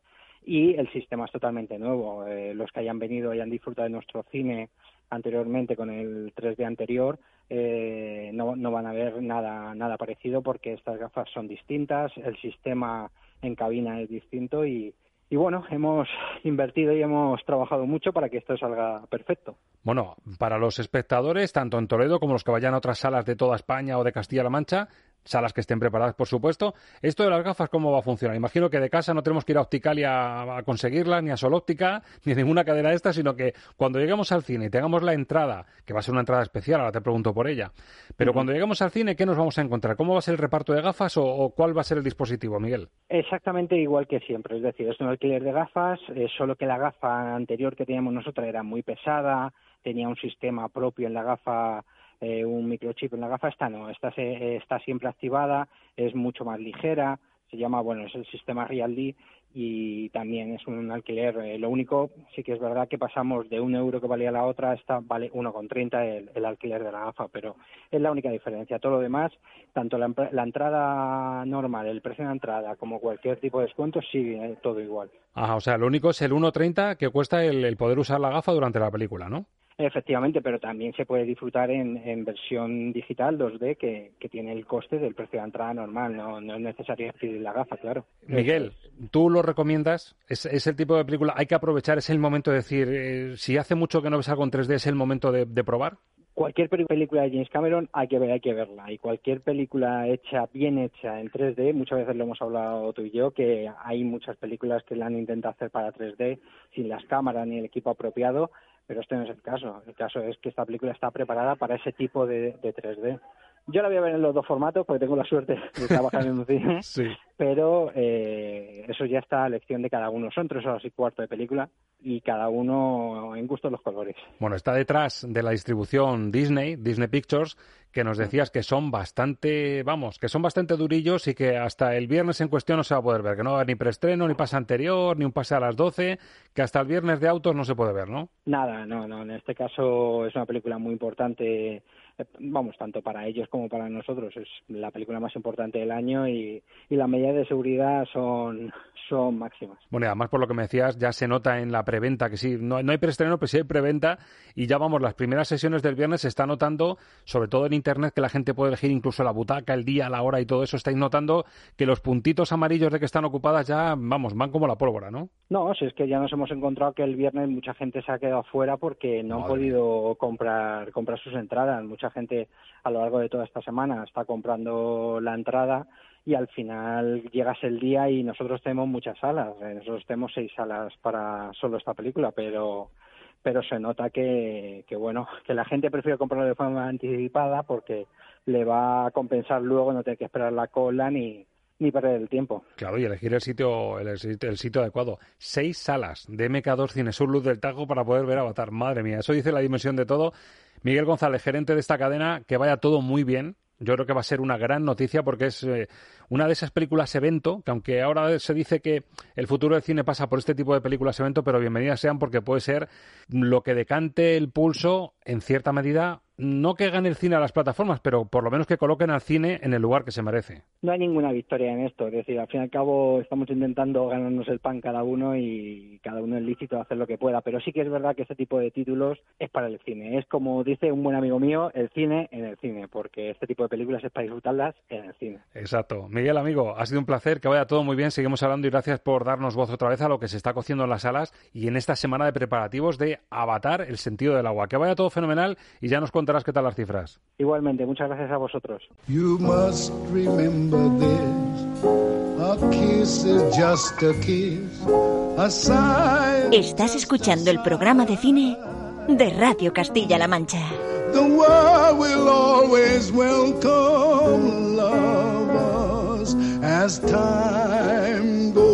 y el sistema es totalmente nuevo. Eh, los que hayan venido y han disfrutado de nuestro cine anteriormente con el 3D anterior eh, no, no van a ver nada, nada parecido porque estas gafas son distintas, el sistema en cabina es distinto y, y bueno, hemos invertido y hemos trabajado mucho para que esto salga perfecto. Bueno, para los espectadores, tanto en Toledo como los que vayan a otras salas de toda España o de Castilla-La Mancha, salas que estén preparadas, por supuesto. Esto de las gafas, ¿cómo va a funcionar? Imagino que de casa no tenemos que ir a Opticalia a, conseguirlas, ni a Solóptica, ni a ninguna cadena de estas, sino que cuando lleguemos al cine y tengamos la entrada, que va a ser una entrada especial, ahora te pregunto por ella, pero cuando lleguemos al cine, ¿qué nos vamos a encontrar? ¿Cómo va a ser el reparto de gafas o, cuál va a ser el dispositivo, Miguel? Exactamente igual que siempre, es decir, es un alquiler de gafas, solo que la gafa anterior que teníamos nosotros era muy pesada, tenía un sistema propio en la gafa eh, un microchip en la gafa, esta no, esta se, está siempre activada, es mucho más ligera, se llama, bueno, es el sistema RealD y también es un alquiler. Eh, lo único, sí que es verdad que pasamos de un euro que valía la otra, esta vale 1,30 el, el alquiler de la gafa, pero es la única diferencia. Todo lo demás, tanto la, la entrada normal, el precio de entrada, como cualquier tipo de descuento, sigue eh, todo igual. Ajá, o sea, lo único es el 1,30 que cuesta el, el poder usar la gafa durante la película, ¿no? Efectivamente, pero también se puede disfrutar en, en versión digital 2D que, que, tiene el coste del precio de entrada normal, no, no es necesario adquirir la gafa, claro. Miguel, ¿tú lo recomiendas? ¿Es, ¿Es, el tipo de película, hay que aprovechar, es el momento de decir, eh, si hace mucho que no ves algo en 3D, es el momento de, de probar? Cualquier película de James Cameron hay que ver, hay que verla. Y cualquier película hecha, bien hecha en 3D, muchas veces lo hemos hablado tú y yo, que hay muchas películas que la han intentado hacer para 3D sin las cámaras ni el equipo apropiado pero este no es el caso. El caso es que esta película está preparada para ese tipo de, de 3D. Yo la voy a ver en los dos formatos porque tengo la suerte de trabajar en un cine, sí. pero eh, eso ya está a elección de cada uno. Son tres horas y cuarto de película y cada uno en gusto los colores. Bueno, está detrás de la distribución Disney, Disney Pictures, que nos decías que son bastante, vamos, que son bastante durillos y que hasta el viernes en cuestión no se va a poder ver, que no va a haber ni preestreno, ni pase anterior, ni un pase a las 12, que hasta el viernes de autos no se puede ver, ¿no? Nada, no, no, en este caso es una película muy importante vamos, tanto para ellos como para nosotros. Es la película más importante del año y, y las medidas de seguridad son, son máximas. Bueno, y además por lo que me decías, ya se nota en la preventa que sí, no, no hay preestreno, pero sí hay preventa y ya vamos, las primeras sesiones del viernes se está notando, sobre todo en Internet, que la gente puede elegir incluso la butaca, el día, la hora y todo eso. Estáis notando que los puntitos amarillos de que están ocupadas ya, vamos, van como la pólvora, ¿no? No, si es que ya nos hemos encontrado que el viernes mucha gente se ha quedado fuera porque no han podido comprar, comprar sus entradas. Mucha gente a lo largo de toda esta semana está comprando la entrada y al final llegas el día y nosotros tenemos muchas salas. Eh, nosotros tenemos seis salas para solo esta película, pero pero se nota que, que bueno que la gente prefiere comprarlo de forma anticipada porque le va a compensar luego no tener que esperar la cola ni ni perder el tiempo. Claro, y elegir el sitio, el, el sitio adecuado. Seis salas de MK2 Cinesur Luz del Tajo para poder ver Avatar. Madre mía, eso dice la dimensión de todo. Miguel González, gerente de esta cadena, que vaya todo muy bien. Yo creo que va a ser una gran noticia porque es eh, una de esas películas evento, que aunque ahora se dice que el futuro del cine pasa por este tipo de películas evento, pero bienvenidas sean porque puede ser lo que decante el pulso, en cierta medida, no que gane el cine a las plataformas, pero por lo menos que coloquen al cine en el lugar que se merece. No hay ninguna victoria en esto, es decir, al fin y al cabo estamos intentando ganarnos el pan cada uno y cada uno es lícito hacer lo que pueda, pero sí que es verdad que este tipo de títulos es para el cine, es como dice un buen amigo mío, el cine en el cine, porque este tipo de películas es para disfrutarlas en el cine. Exacto. Miguel, amigo, ha sido un placer, que vaya todo muy bien, seguimos hablando y gracias por darnos voz otra vez a lo que se está cociendo en las salas y en esta semana de preparativos de Avatar, el sentido del agua. Que vaya todo fenomenal y ya nos contarás qué tal las cifras. Igualmente, muchas gracias a vosotros. You must remember this. A kiss is just a kiss. A sign. Estás escuchando el programa de cine de Radio Castilla-La Mancha. The world will always welcome lovers as time goes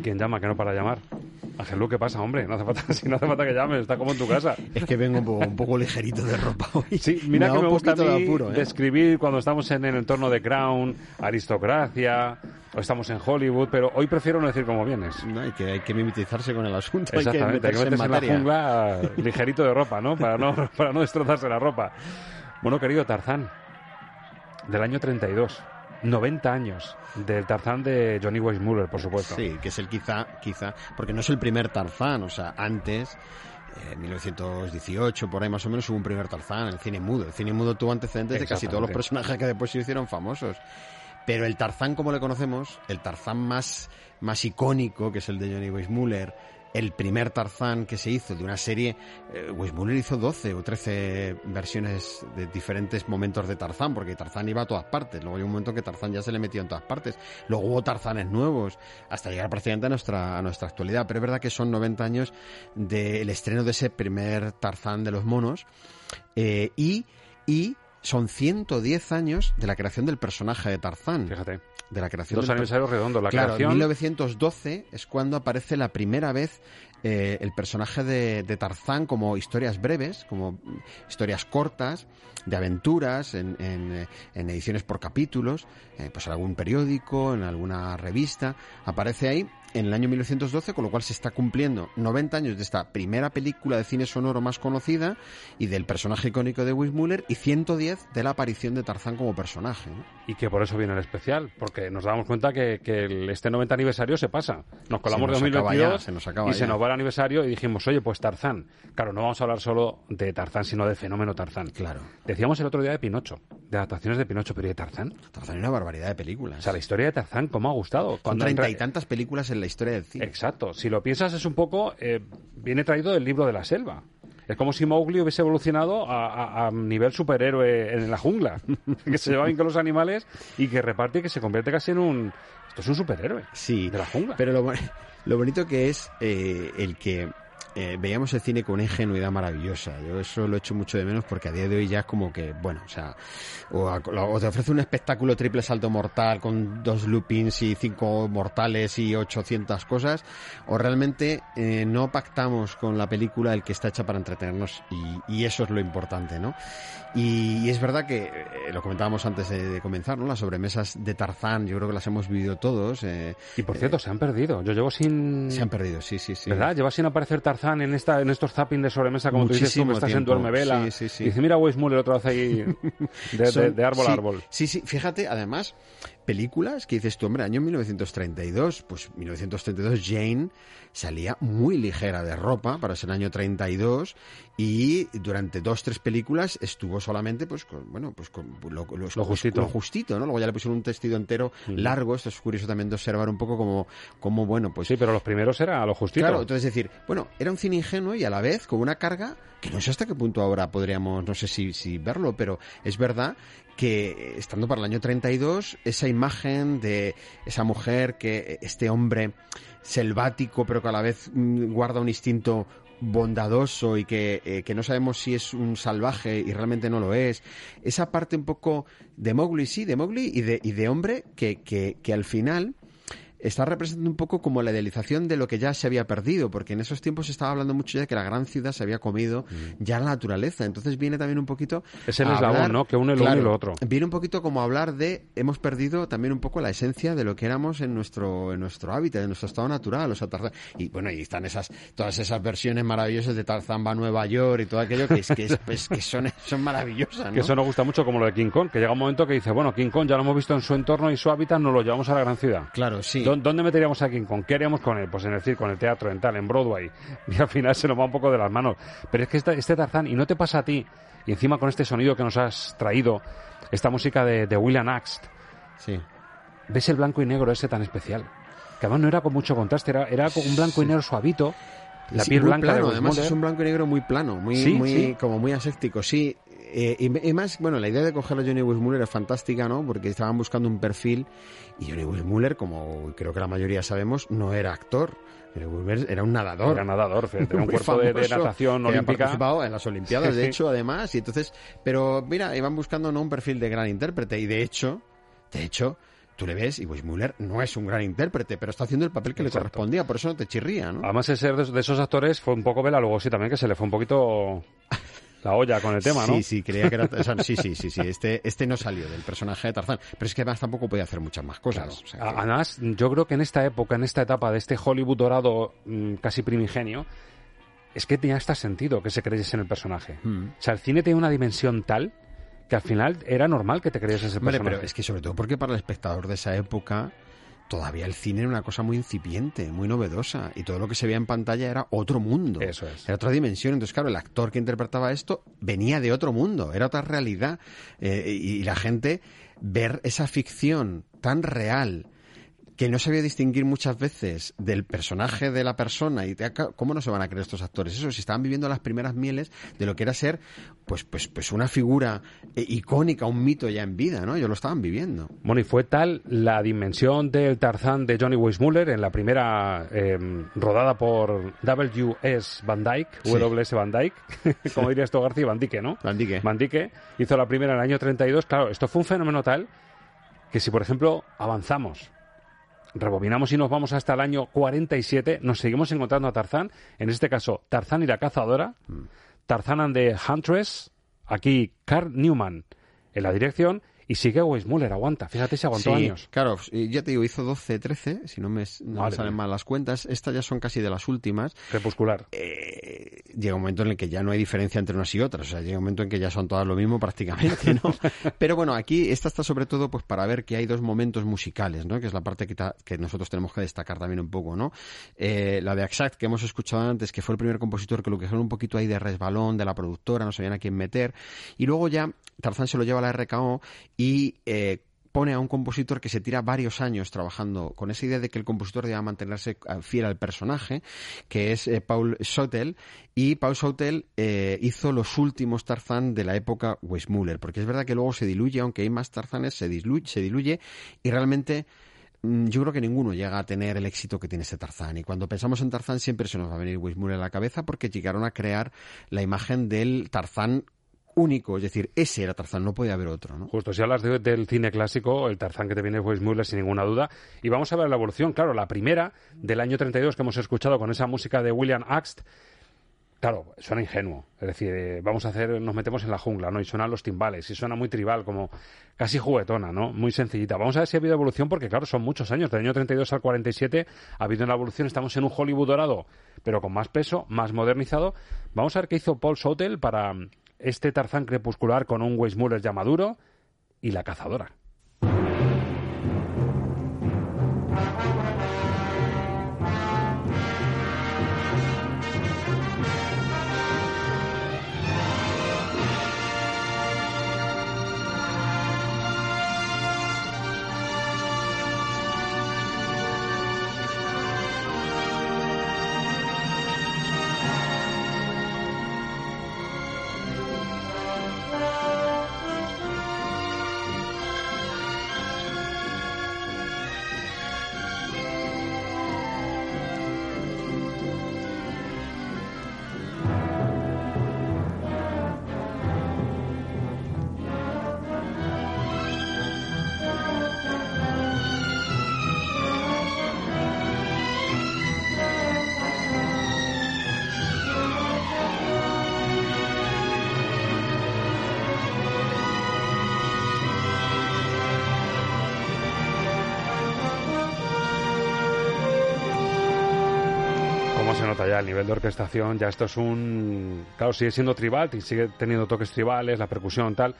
Ver quién llama, que no para llamar. Ángel ¿qué pasa, hombre? No hace falta, si no hace falta que llames, está como en tu casa. Es que vengo un poco, un poco ligerito de ropa hoy. Sí, mira da que me gusta a mí apuro, ¿eh? describir cuando estamos en el entorno de Crown, aristocracia, o estamos en Hollywood, pero hoy prefiero no decir cómo vienes. No, hay, que, hay que mimetizarse con el asunto. Hay que Exactamente, hay que meterse meterse en en, la jungla ligerito de ropa, ¿no? Para no, para no destrozarse la ropa. Bueno, querido Tarzán, del año 32. 90 años del Tarzán de Johnny Weissmuller, por supuesto. Sí, que es el quizá, quizá, porque no es el primer Tarzán, o sea, antes, eh, en 1918, por ahí más o menos, hubo un primer Tarzán, el cine mudo. El cine mudo tuvo antecedentes de casi todos los personajes que después se hicieron famosos. Pero el Tarzán, como le conocemos, el Tarzán más, más icónico, que es el de Johnny Weissmuller, el primer Tarzán que se hizo de una serie, eh, hizo 12 o 13 versiones de diferentes momentos de Tarzán, porque Tarzán iba a todas partes. Luego hay un momento que Tarzán ya se le metió en todas partes. Luego hubo Tarzanes nuevos, hasta llegar prácticamente a nuestra, a nuestra actualidad. Pero es verdad que son 90 años del estreno de ese primer Tarzán de los monos. eh, y, y son 110 años de la creación del personaje de Tarzán. Fíjate. De la creación Dos del aniversarios redondos. La claro, creación. en 1912 es cuando aparece la primera vez eh, el personaje de, de Tarzán como historias breves, como historias cortas, de aventuras, en, en, eh, en ediciones por capítulos, eh, pues en algún periódico, en alguna revista. Aparece ahí en el año 1912, con lo cual se está cumpliendo 90 años de esta primera película de cine sonoro más conocida y del personaje icónico de Weissmuller y 110 de la aparición de Tarzán como personaje. ¿no? Y que por eso viene el especial, porque nos damos cuenta que, que este 90 aniversario se pasa. Nos colamos Se de nos acaba 2022 ya, se nos acaba y se ya. nos va el aniversario y dijimos, oye, pues Tarzán. Claro, no vamos a hablar solo de Tarzán, sino del fenómeno Tarzán. Claro. Decíamos el otro día de Pinocho, de adaptaciones de Pinocho, pero ¿y de Tarzán? Tarzán es una barbaridad de películas. O sea, la historia de Tarzán, ¿cómo ha gustado? Cuando treinta y tantas películas en la historia del cine. Exacto. Si lo piensas, es un poco. eh, viene traído del libro de la selva. Es como si Mowgli hubiese evolucionado a, a- a nivel superhéroe en la jungla. que se lleva bien con los animales y que reparte y que se convierte casi en un. Esto es un superhéroe. Sí, De la jungla. pero lo bonito que es eh, el que eh, veíamos el cine con una ingenuidad maravillosa. Yo eso lo echo mucho de menos porque a día de hoy ya es como que, bueno, o sea, o, a- o te ofrece un espectáculo triple salto mortal con dos loopings y cinco mortales y 800 cosas, o realmente eh, no pactamos con la película el que está hecha para entretenernos y, y eso es lo importante, ¿no? Y, y es verdad que, eh, lo comentábamos antes de, de comenzar, ¿no? Las sobremesas de Tarzán, yo creo que las hemos vivido todos. eh, Y por cierto, se han perdido. Yo llevo sin. se han perdido, sí, sí, sí. ¿Verdad? Lleva sin aparecer Tarzán en esta en estos zapping de sobremesa, como tú dices tú, que estás tiempo. en Duerme Vela. Sí, sí, sí. Dice, mira Weissmuller otra vez ahí de, de- Son- de árbol a árbol. Sí, sí, fíjate, además, películas que dices tú, hombre, año 1932, pues 1932 Jane salía muy ligera de ropa para ser año 32 y durante dos, tres películas estuvo solamente, pues, con, bueno, pues con lo, justito. justito, ¿no? Luego ya le pusieron un testido entero largo, esto es curioso también de observar un poco como, como bueno, pues... Sí, pero los primeros era a lo justito. Claro, entonces decir, bueno, era un cine ingenuo y a la vez con una carga que no sé hasta qué punto ahora podríamos, no sé si, si verlo, pero es verdad que estando para el año 32, esa imagen de esa mujer que este hombre selvático, pero que a la vez mm, guarda un instinto bondadoso y que, eh, que, no sabemos si es un salvaje y realmente no lo es. Esa parte un poco de Mowgli, sí, de Mowgli y de, y de hombre que, que, que al final está representando un poco como la idealización de lo que ya se había perdido, porque en esos tiempos se estaba hablando mucho ya de que la gran ciudad se había comido mm. ya la naturaleza. Entonces viene también un poquito. Es el eslabón, ¿no? Que une lo uno y lo otro. Viene un poquito como hablar de. Hemos perdido también un poco la esencia de lo que éramos en nuestro, en nuestro hábitat, en nuestro estado natural. O sea, y bueno, ahí están esas, todas esas versiones maravillosas de Tarzán va a Nueva York y todo aquello que, es, que, pues, que son, son maravillosas. ¿no? Que eso nos gusta mucho, como lo de King Kong, que llega un momento que dice, bueno, King Kong ya lo hemos visto en su entorno y su hábitat, nos lo llevamos a la gran ciudad. Claro, sí. ¿Dónde meteríamos a con ¿Qué haríamos con él? Pues en decir, con el teatro, en tal, en Broadway. Y al final se nos va un poco de las manos. Pero es que este, este Tarzán, y no te pasa a ti, y encima con este sonido que nos has traído, esta música de, de William Axt, sí. ves el blanco y negro ese tan especial. Que además no era con mucho contraste, era, era un blanco y negro suavito. La piel blanca además es un blanco y negro muy plano, muy, muy como muy aséptico. Sí, eh, y, más, bueno, la idea de coger a Johnny Weissmuller es fantástica, ¿no? Porque estaban buscando un perfil y Johnny Weissmuller, como creo que la mayoría sabemos, no era actor. Era un nadador. Era nadador, era un cuerpo de, natación olímpica. participado en las Olimpiadas, de hecho, además. Y entonces, pero mira, iban buscando no un perfil de gran intérprete. Y de hecho, de hecho, tú le ves y Weissmuller no es un gran intérprete, pero está haciendo el papel que le correspondía, por eso no te chirría, ¿no? Además, ser de esos actores fue un poco Bela Lugosi también, que se le fue un poquito la olla con el tema, ¿no? Sí, sí, creía que era. sí, sí, sí, sí. Este, este no salió del personaje de Tarzán. Pero es que además tampoco podía hacer muchas más cosas. Además, yo creo que en esta época, en esta etapa de este Hollywood dorado mm, casi primigenio, es que tenía hasta sentido que se creyese en el personaje. Mm. O sea, el cine tiene una dimensión tal que al final era normal que te creyese ese personaje. pero es que sobre todo porque para el espectador de esa época todavía el cine era una cosa muy incipiente, muy novedosa, y todo lo que se veía en pantalla era otro mundo. Eso es. Era otra dimensión. Entonces, claro, el actor que interpretaba esto venía de otro mundo, era otra realidad. Eh, y la gente ver esa ficción tan real, que no sabía distinguir muchas veces del personaje de la persona y cómo no se van a creer estos actores eso si estaban viviendo las primeras mieles de lo que era ser pues pues pues una figura eh, icónica un mito ya en vida no ellos lo estaban viviendo bueno y fue tal la dimensión del Tarzán de Johnny Weissmuller en la primera em, rodada por W.S. Van Dyke W.S. Van Dyke como diría esto García Van Dyke ¿no? Van Dyke Van Dyke hizo la primera en el año 32 claro esto fue un fenómeno tal que si por ejemplo avanzamos rebobinamos y nos vamos hasta el año 47, nos seguimos encontrando a Tarzán, en este caso Tarzán y la cazadora, mm. Tarzán and the Huntress, aquí Carl Newman en la dirección y sigue Weissmuller, aguanta. Fíjate si aguantó sí, años. Claro, ya te digo, hizo 12, 13, si no me, salen mal las cuentas. Estas ya son casi de las últimas. Crepuscular. Eh, llega un momento en el que ya no hay diferencia entre unas y otras. O sea, llega un momento en que ya son todas lo mismo prácticamente, ¿no? Pero bueno, aquí esta está sobre todo pues para ver que hay dos momentos musicales, ¿no? Que es la parte que, que nosotros tenemos que destacar también un poco, ¿no? Eh, la de Exact, que hemos escuchado antes, que fue el primer compositor que lo que un poquito ahí de resbalón de la productora, no sabían a quién meter. Y luego ya Tarzán se lo lleva a la RKO y eh, pone a un compositor que se tira varios años trabajando con esa idea de que el compositor debe mantenerse eh, fiel al personaje, que es eh, Paul Sautel, y Paul Sautel hizo los últimos Tarzán de la época Weissmuller, porque es verdad que luego se diluye, aunque hay más Tarzanes, se diluye, se diluye y realmente mm, yo creo que ninguno llega a tener el éxito que tiene este Tarzán. Y cuando pensamos en Tarzán siempre se nos va a venir Weissmuller a la cabeza porque llegaron a crear la imagen del Tarzán único, es decir, ese era Tarzán, no podía haber otro, ¿no? Justo, si hablas del cine clásico, el Tarzán que te viene fue sin ninguna duda, y vamos a ver la evolución, claro, la primera del año 32 que hemos escuchado con esa música de William Axt, claro, suena ingenuo, es decir, eh, vamos a hacer, nos metemos en la jungla, ¿no? Y suenan los timbales, y suena muy tribal, como casi juguetona, ¿no? Muy sencillita. Vamos a ver si ha habido evolución, porque claro, son muchos años, del año 32 al 47 ha habido una evolución, estamos en un Hollywood dorado, pero con más peso, más modernizado. Vamos a ver qué hizo Paul Sotel para este Tarzán crepuscular con un Weissmuller ya maduro y la cazadora. El nivel de orquestación, ya esto es un... Claro, sigue siendo tribal, sigue teniendo toques tribales, la percusión, tal,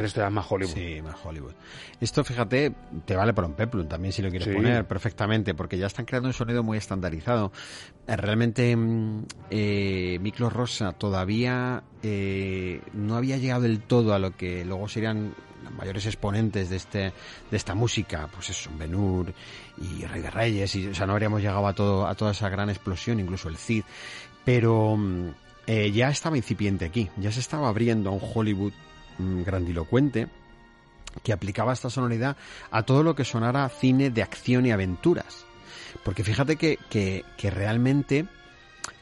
pero esto es más Hollywood. Sí, más Hollywood. Esto, fíjate, te vale para un peplum también si lo quieres poner perfectamente, porque ya están creando un sonido muy estandarizado. Eh, realmente, mm, eh, Miklos Rosa todavía eh, no había llegado del todo a lo que luego serían los mayores exponentes de este de esta música, pues eso, Benur y Rey de Reyes, y, o sea, no habríamos llegado a todo a toda esa gran explosión, incluso el Cid, pero mm, eh, ya estaba incipiente aquí, ya se estaba abriendo a un Hollywood grandilocuente que aplicaba esta sonoridad a todo lo que sonara cine de acción y aventuras. Porque fíjate que, que, realmente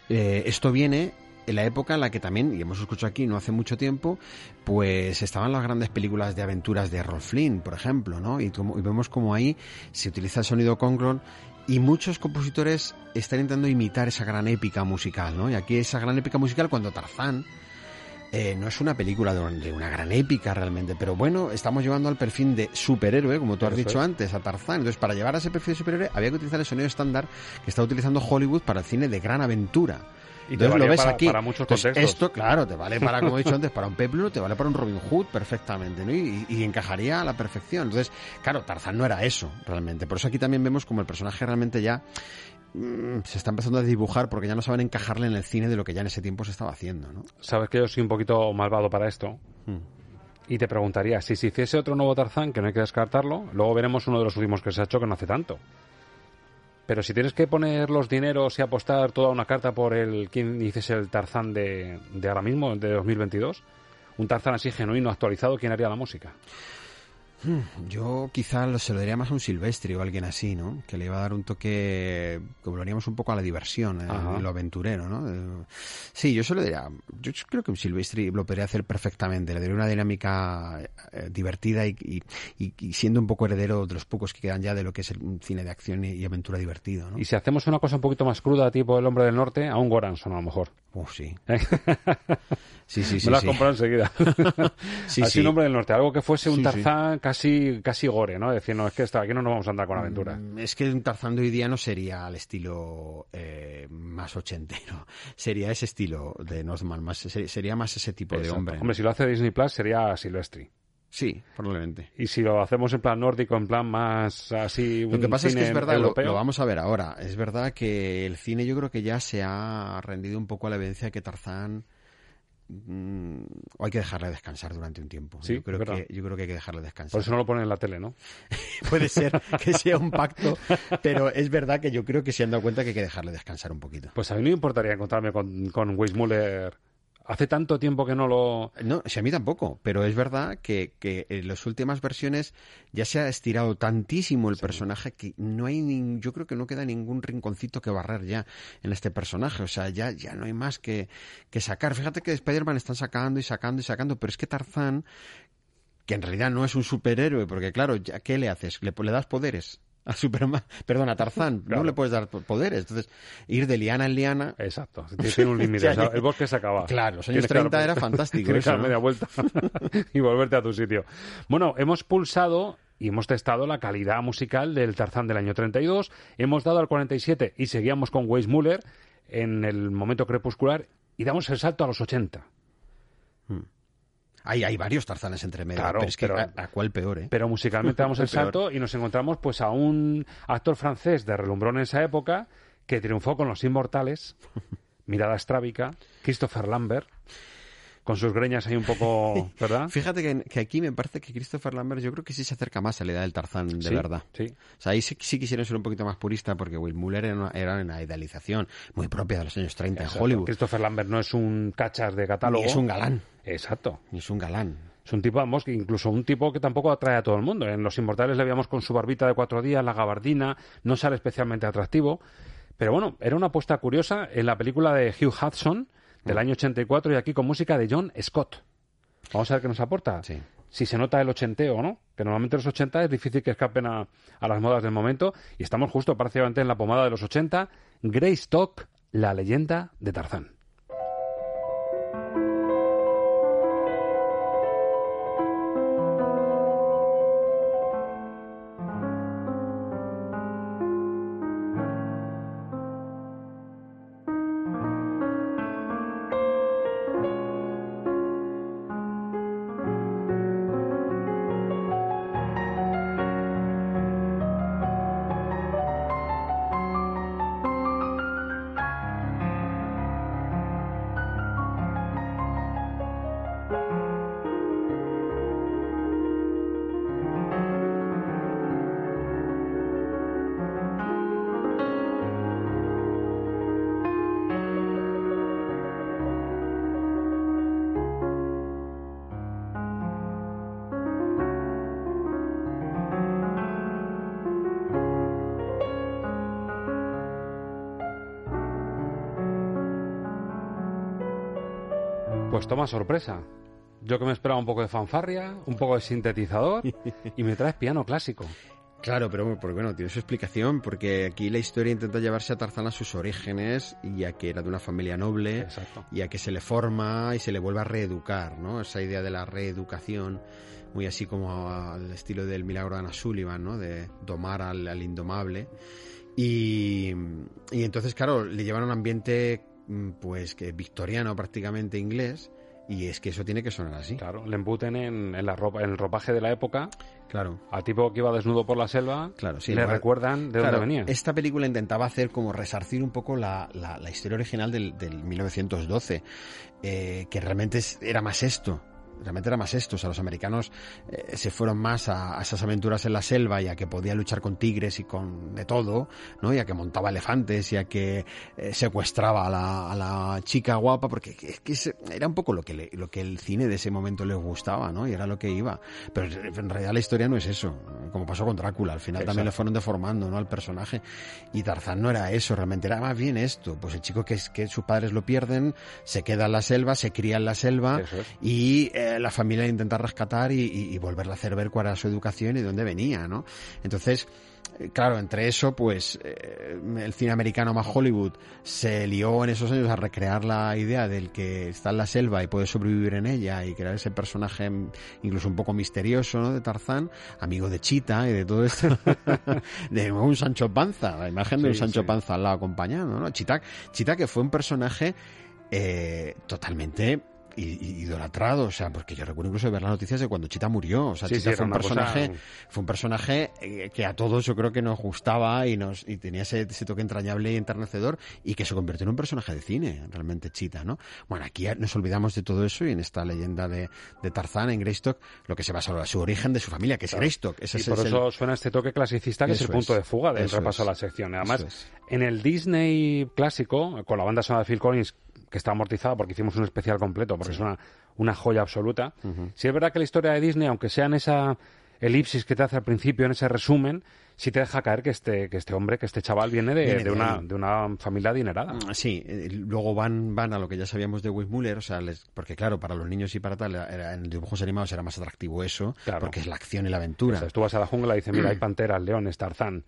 eh, esto viene en la época en la que también, y hemos escuchado aquí no hace mucho tiempo, pues estaban las grandes películas de aventuras de Rolf Flynn, por ejemplo, ¿no? Y, como- y vemos como ahí se utiliza el sonido Congrol y muchos compositores están intentando imitar esa gran épica musical, ¿no? Y aquí esa gran épica musical cuando Tarzán eh, no es una película de, un- de una gran épica realmente, pero bueno, estamos llevando al perfil de superhéroe, como tú has dicho es. antes, a Tarzán. Entonces, para llevar a ese perfil de superhéroe había que utilizar el sonido estándar que está utilizando Hollywood para el cine de gran aventura. Y te Entonces lo ves para- aquí. para muchos Entonces, contextos. esto, claro, te vale para, como he dicho antes, para un Peplum, te vale para un Robin Hood perfectamente, ¿no? Y, y encajaría a la perfección. Entonces, claro, Tarzán no era eso, realmente. Por eso aquí también vemos como el personaje realmente ya mm, se está empezando a dibujar porque ya no saben encajarle en el cine de lo que ya en ese tiempo se estaba haciendo, ¿no? Sabes que yo soy un poquito malvado para esto. Hmm. Y te preguntaría, si se hiciese otro nuevo Tarzán, que no hay que descartarlo, luego veremos uno de los últimos que se ha hecho que no hace tanto. Pero si tienes que poner los dineros y apostar toda una carta por el quién hiciese el Tarzán de, de ahora mismo, de 2022, un Tarzán así genuino, actualizado, ¿quién haría la música? Hmm, Yo quizá lo- se lo daría más a un Silvestri o alguien así, ¿no? Que le iba a dar un toque, como lo haríamos un poco a la diversión, eh, en lo aventurero, ¿no? Eh, Sí, yo se lo diría, yo creo que un Silvestri lo podría hacer perfectamente, le daría una dinámica eh, divertida y, y- y- y siendo un poco heredero de los pocos que quedan ya de lo que es el- cine de acción y, y aventura divertido, ¿no? Y si hacemos una cosa un poquito más cruda, tipo El Hombre del Norte, a un Goranson a lo mejor. Oh, sí. ¿Eh? Sí, sí, sí, Me lo has sí. comprado enseguida. Sí, Así sí. un Hombre del Norte, algo que fuese un Sí, sí. Tarzán casi casi gore, ¿no? Decir, no, es que esto, aquí no nos vamos a andar con aventuras. Mm, Es que un Tarzán de hoy día no sería al estilo eh, más ochentero. Sería ese estilo de Northman, más, ser- sería más ese tipo de hombre. Hombre, si lo hace Disney Plus sería Silvestri. Sí, probablemente. Y si lo hacemos en plan nórdico, en plan más así. Lo que pasa es que es verdad, lo, lo vamos a ver ahora. Es verdad que el cine yo creo que ya se ha rendido un poco a la evidencia de que Tarzán mm, o hay que dejarle descansar durante un tiempo. Sí, yo creo verdad. que yo creo que hay que dejarle descansar. Por eso no lo ponen en la tele, ¿no? Puede ser que sea un pacto, pero es verdad que yo creo que se han dado cuenta que hay que dejarle descansar un poquito. Pues a mí no me importaría encontrarme con, con Weissmuller. Hace tanto tiempo que no lo. No, si a mí tampoco, pero es verdad que, que en las últimas versiones ya se ha estirado tantísimo el personaje que no hay nin- yo creo que no queda ningún rinconcito que barrer ya en este personaje, o sea, ya, ya no hay más que, que sacar. Fíjate que de Spider-Man están sacando y sacando y sacando, pero es que Tarzán, que en realidad no es un superhéroe, porque claro, ya, ¿qué le haces? ¿Le, le das poderes? A Superman, perdón, a Tarzán, Claro. no le puedes dar po- poderes. Entonces, ir de liana en liana. Exacto, tiene un límite. O sea, el bosque se acaba. Claro, los años Tienes que dar- 30 era fantástico Tienes que eso, dar media vuelta y volverte a tu sitio. Bueno, hemos pulsado y hemos testado la calidad musical del Tarzán del año 32. Hemos dado al 47 y seguíamos con Weissmuller en el momento crepuscular y damos el salto a los 80. Hay, hay varios Tarzanes entre medio, Claro, pero es que pero- a, a cuál peor, ¿eh? Pero musicalmente damos el salto y nos encontramos pues a un actor francés de relumbrón en esa época que triunfó con Los Inmortales, Mirada Estrábica, Christopher Lambert, con sus greñas ahí un poco, ¿verdad? Fíjate que, que aquí me parece que Christopher Lambert yo creo que sí se acerca más a la edad del Tarzán de Sí, verdad. sí. O sea, ahí sí, sí quisieron ser un poquito más purista porque Will Muller era una, era una idealización muy propia de los años 30 Exacto. en Hollywood. Christopher Lambert no es un cachas de catálogo. Ni es un galán. Exacto. Ni es un galán. Es un tipo, vamos, incluso un tipo que tampoco atrae a todo el mundo. En Los Inmortales le veíamos con su barbita de cuatro días, la gabardina, no sale especialmente atractivo. Pero bueno, era una apuesta curiosa en la película de Hugh Hudson del Mm. año 84 y aquí con música de John Scott. Vamos a ver qué nos aporta. Si se nota el ochenteo o no, que normalmente los 80 es difícil que escapen a, a las modas del momento y estamos justo prácticamente en la pomada de los 80. Greystock, la leyenda de Tarzán. Pues toma sorpresa. Yo que me esperaba un poco de fanfarria, un poco de sintetizador y me traes piano clásico. Claro, pero porque, bueno, tiene su explicación, porque aquí la historia intenta llevarse a Tarzán a sus orígenes y a que era de una familia noble y a que se le forma y se le vuelve a reeducar, ¿no? Esa idea de la reeducación, muy así como al estilo del milagro de Ana Sullivan, ¿no? De domar al, al indomable. Y, y entonces, claro, le llevan a un ambiente, pues, que victoriano prácticamente inglés, y es que eso tiene que sonar así. Claro, le embuten en, en la ropa, en el ropaje de la época. Claro. A tipo que iba desnudo por la selva. Claro, sí. Le igual- recuerdan de Claro, dónde venía. Esta película intentaba hacer como resarcir un poco la, la- la historia original del, del 1912, eh, que realmente era más esto. Realmente era más esto, o sea, los americanos eh, se fueron más a, a esas aventuras en la selva y a que podía luchar con tigres y con de todo, ¿no? Y a que montaba elefantes y a que eh, secuestraba a la, a la chica guapa, porque es que era un poco lo que, le- lo que el cine de ese momento les gustaba, ¿no? Y era lo que iba. Pero en realidad la historia no es eso, como pasó con Drácula, al final también le fueron deformando, ¿no? Al personaje. Y Tarzán no era eso, realmente era más bien esto. Pues el chico que es que sus padres lo pierden, se queda en la selva, se cría en la selva y eh, la familia le intenta rescatar y, y- y volverle a hacer ver cuál era su educación y de dónde venía, ¿no? Entonces, eh, claro, entre eso, pues eh, el cine americano más Hollywood se lió en esos años a recrear la idea del que está en la selva y puede sobrevivir en ella y crear ese personaje mm, incluso un poco misterioso, ¿no? De Tarzán, amigo de Chita y de todo esto. de un Sancho Panza, la imagen de un Sancho sí. Panza al lado acompañando, ¿no? Chita, Chita que fue un personaje eh, totalmente idolatrado, o sea, porque yo recuerdo incluso ver las noticias de cuando Chita murió, o sea, Sí, Chita sí, fue un cosa- personaje, fue un personaje eh, que a todos yo creo que nos gustaba y nos y tenía ese, ese toque entrañable y enternecedor y que se convirtió en un personaje de cine, realmente Chita, ¿no? Bueno, aquí nos olvidamos de todo eso y en esta leyenda de, de Tarzán en Greystock, lo que se basa es su origen de su familia, que es Claro. Greystock. Ese y por es el- eso suena este toque clasicista que es el Eso punto es, de fuga del eso repaso a la sección. Además, eso en el Disney clásico, con la banda sonora de Phil Collins, que está amortizada porque hicimos un especial completo, porque es una, una joya absoluta. Sí es verdad que la historia de Disney, aunque sea en esa elipsis que te hace al principio, en ese resumen, sí te deja caer que este, que este hombre, que este chaval viene de, Viene de de una, de una familia adinerada. Sí, eh, luego van, van a lo que ya sabíamos de Weissmuller, o sea, les- porque claro, para los niños y para tal, era- en dibujos animados era más atractivo eso, porque es la acción y la aventura. O sea, tú vas a la jungla y dices, mira, hay panteras, leones, tarzán.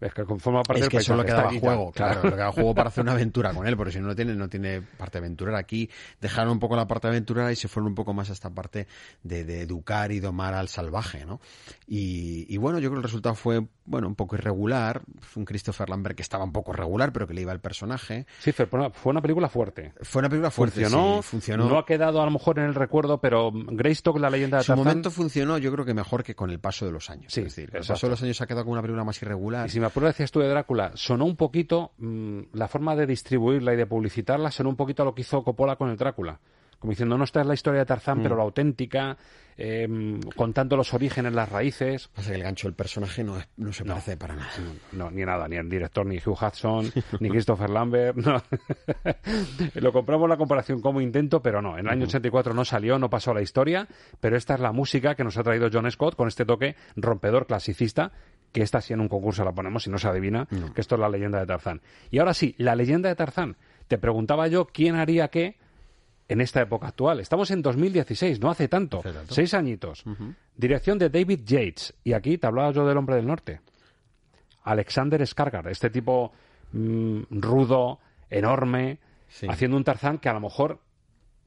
Es que forma parte es que eso es lo que paisaje, daba está allí, juego, claro, lo que daba juego para hacer una aventura con él, porque si no, no tiene, no tiene parte aventurera. Aquí dejaron un poco la parte aventurera y se fueron un poco más a esta parte de, de educar y domar al salvaje, ¿no? Y, y bueno, yo creo que el resultado fue, bueno, un poco irregular. Fue un Christopher Lambert que estaba un poco regular, pero que le iba el personaje. Sí, fue una, fue una película fuerte. Fue una película fuerte, funcionó, sí, funcionó. No ha quedado a lo mejor en el recuerdo, pero Greystock, la leyenda de su Tarzán... momento funcionó, yo creo que mejor que con el paso de los años. Sí, es decir, con el paso de los años ha quedado como una película más irregular. Y si me apuras, decías tú de Drácula, sonó un poquito, mm, la forma de distribuirla y de publicitarla sonó un poquito a lo que hizo Coppola con el Drácula. Como diciendo, no esta es la historia de Tarzán, Mm. pero la auténtica, eh, contando los orígenes, las raíces. Que el gancho del personaje no, es- no se parece para nada. No, ni nada, ni el director, ni Hugh Hudson, ni Christopher Lambert. Lo compramos la comparación como intento, pero no. En el año 84 no salió, no pasó a la historia, pero esta es la música que nos ha traído John Scott con este toque rompedor clasicista, que esta sí en un concurso la ponemos y no se adivina, que esto es la leyenda de Tarzán. Y ahora sí, la leyenda de Tarzán. Te preguntaba yo quién haría qué en esta época actual. Estamos en 2016, no hace tanto, seis añitos. Dirección de David Yates. Y aquí te hablaba yo del hombre del norte. Alexander Skarsgård, este tipo mm, rudo, enorme, haciendo un Tarzán que a lo mejor,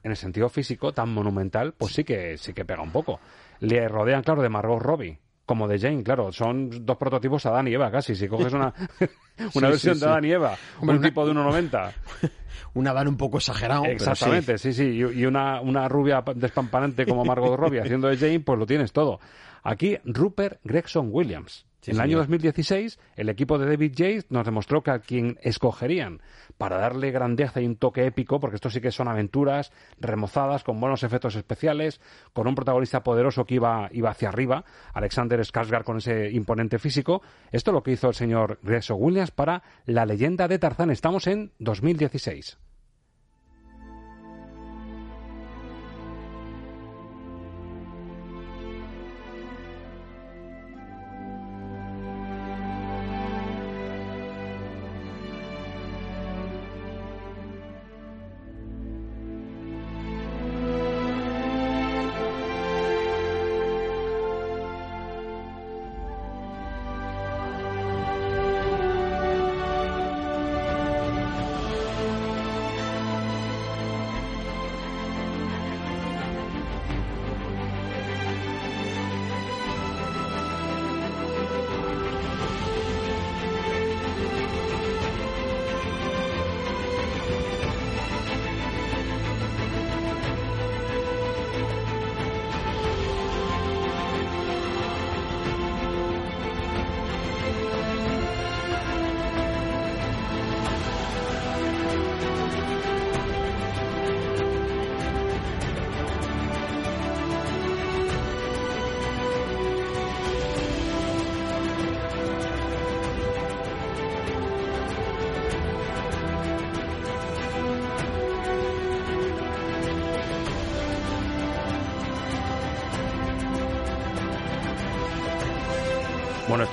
en el sentido físico, tan monumental, pues sí que sí que pega un poco. Le rodean, claro, de Margot Robbie, como de Jane, claro, son dos prototipos Adán y Eva, casi. Si coges una, una Sí, versión sí, de. Adán y Eva, Hombre, un una- tipo de 1,90. Un Adán un poco exagerado. pero sí. Exactamente, sí, sí. Y, y una, una rubia despampanante como Margot Robbie haciendo de Jane, pues lo tienes todo. Aquí, Rupert Gregson Williams. Sí, en el año señor. 2016, el equipo de David Yates nos demostró que a quien escogerían para darle grandeza y un toque épico, porque esto sí que son aventuras remozadas, con buenos efectos especiales, con un protagonista poderoso que iba, iba hacia arriba, Alexander Skarsgård con ese imponente físico. Esto es lo que hizo el señor Gregson Williams para La leyenda de Tarzán. Estamos en 2016.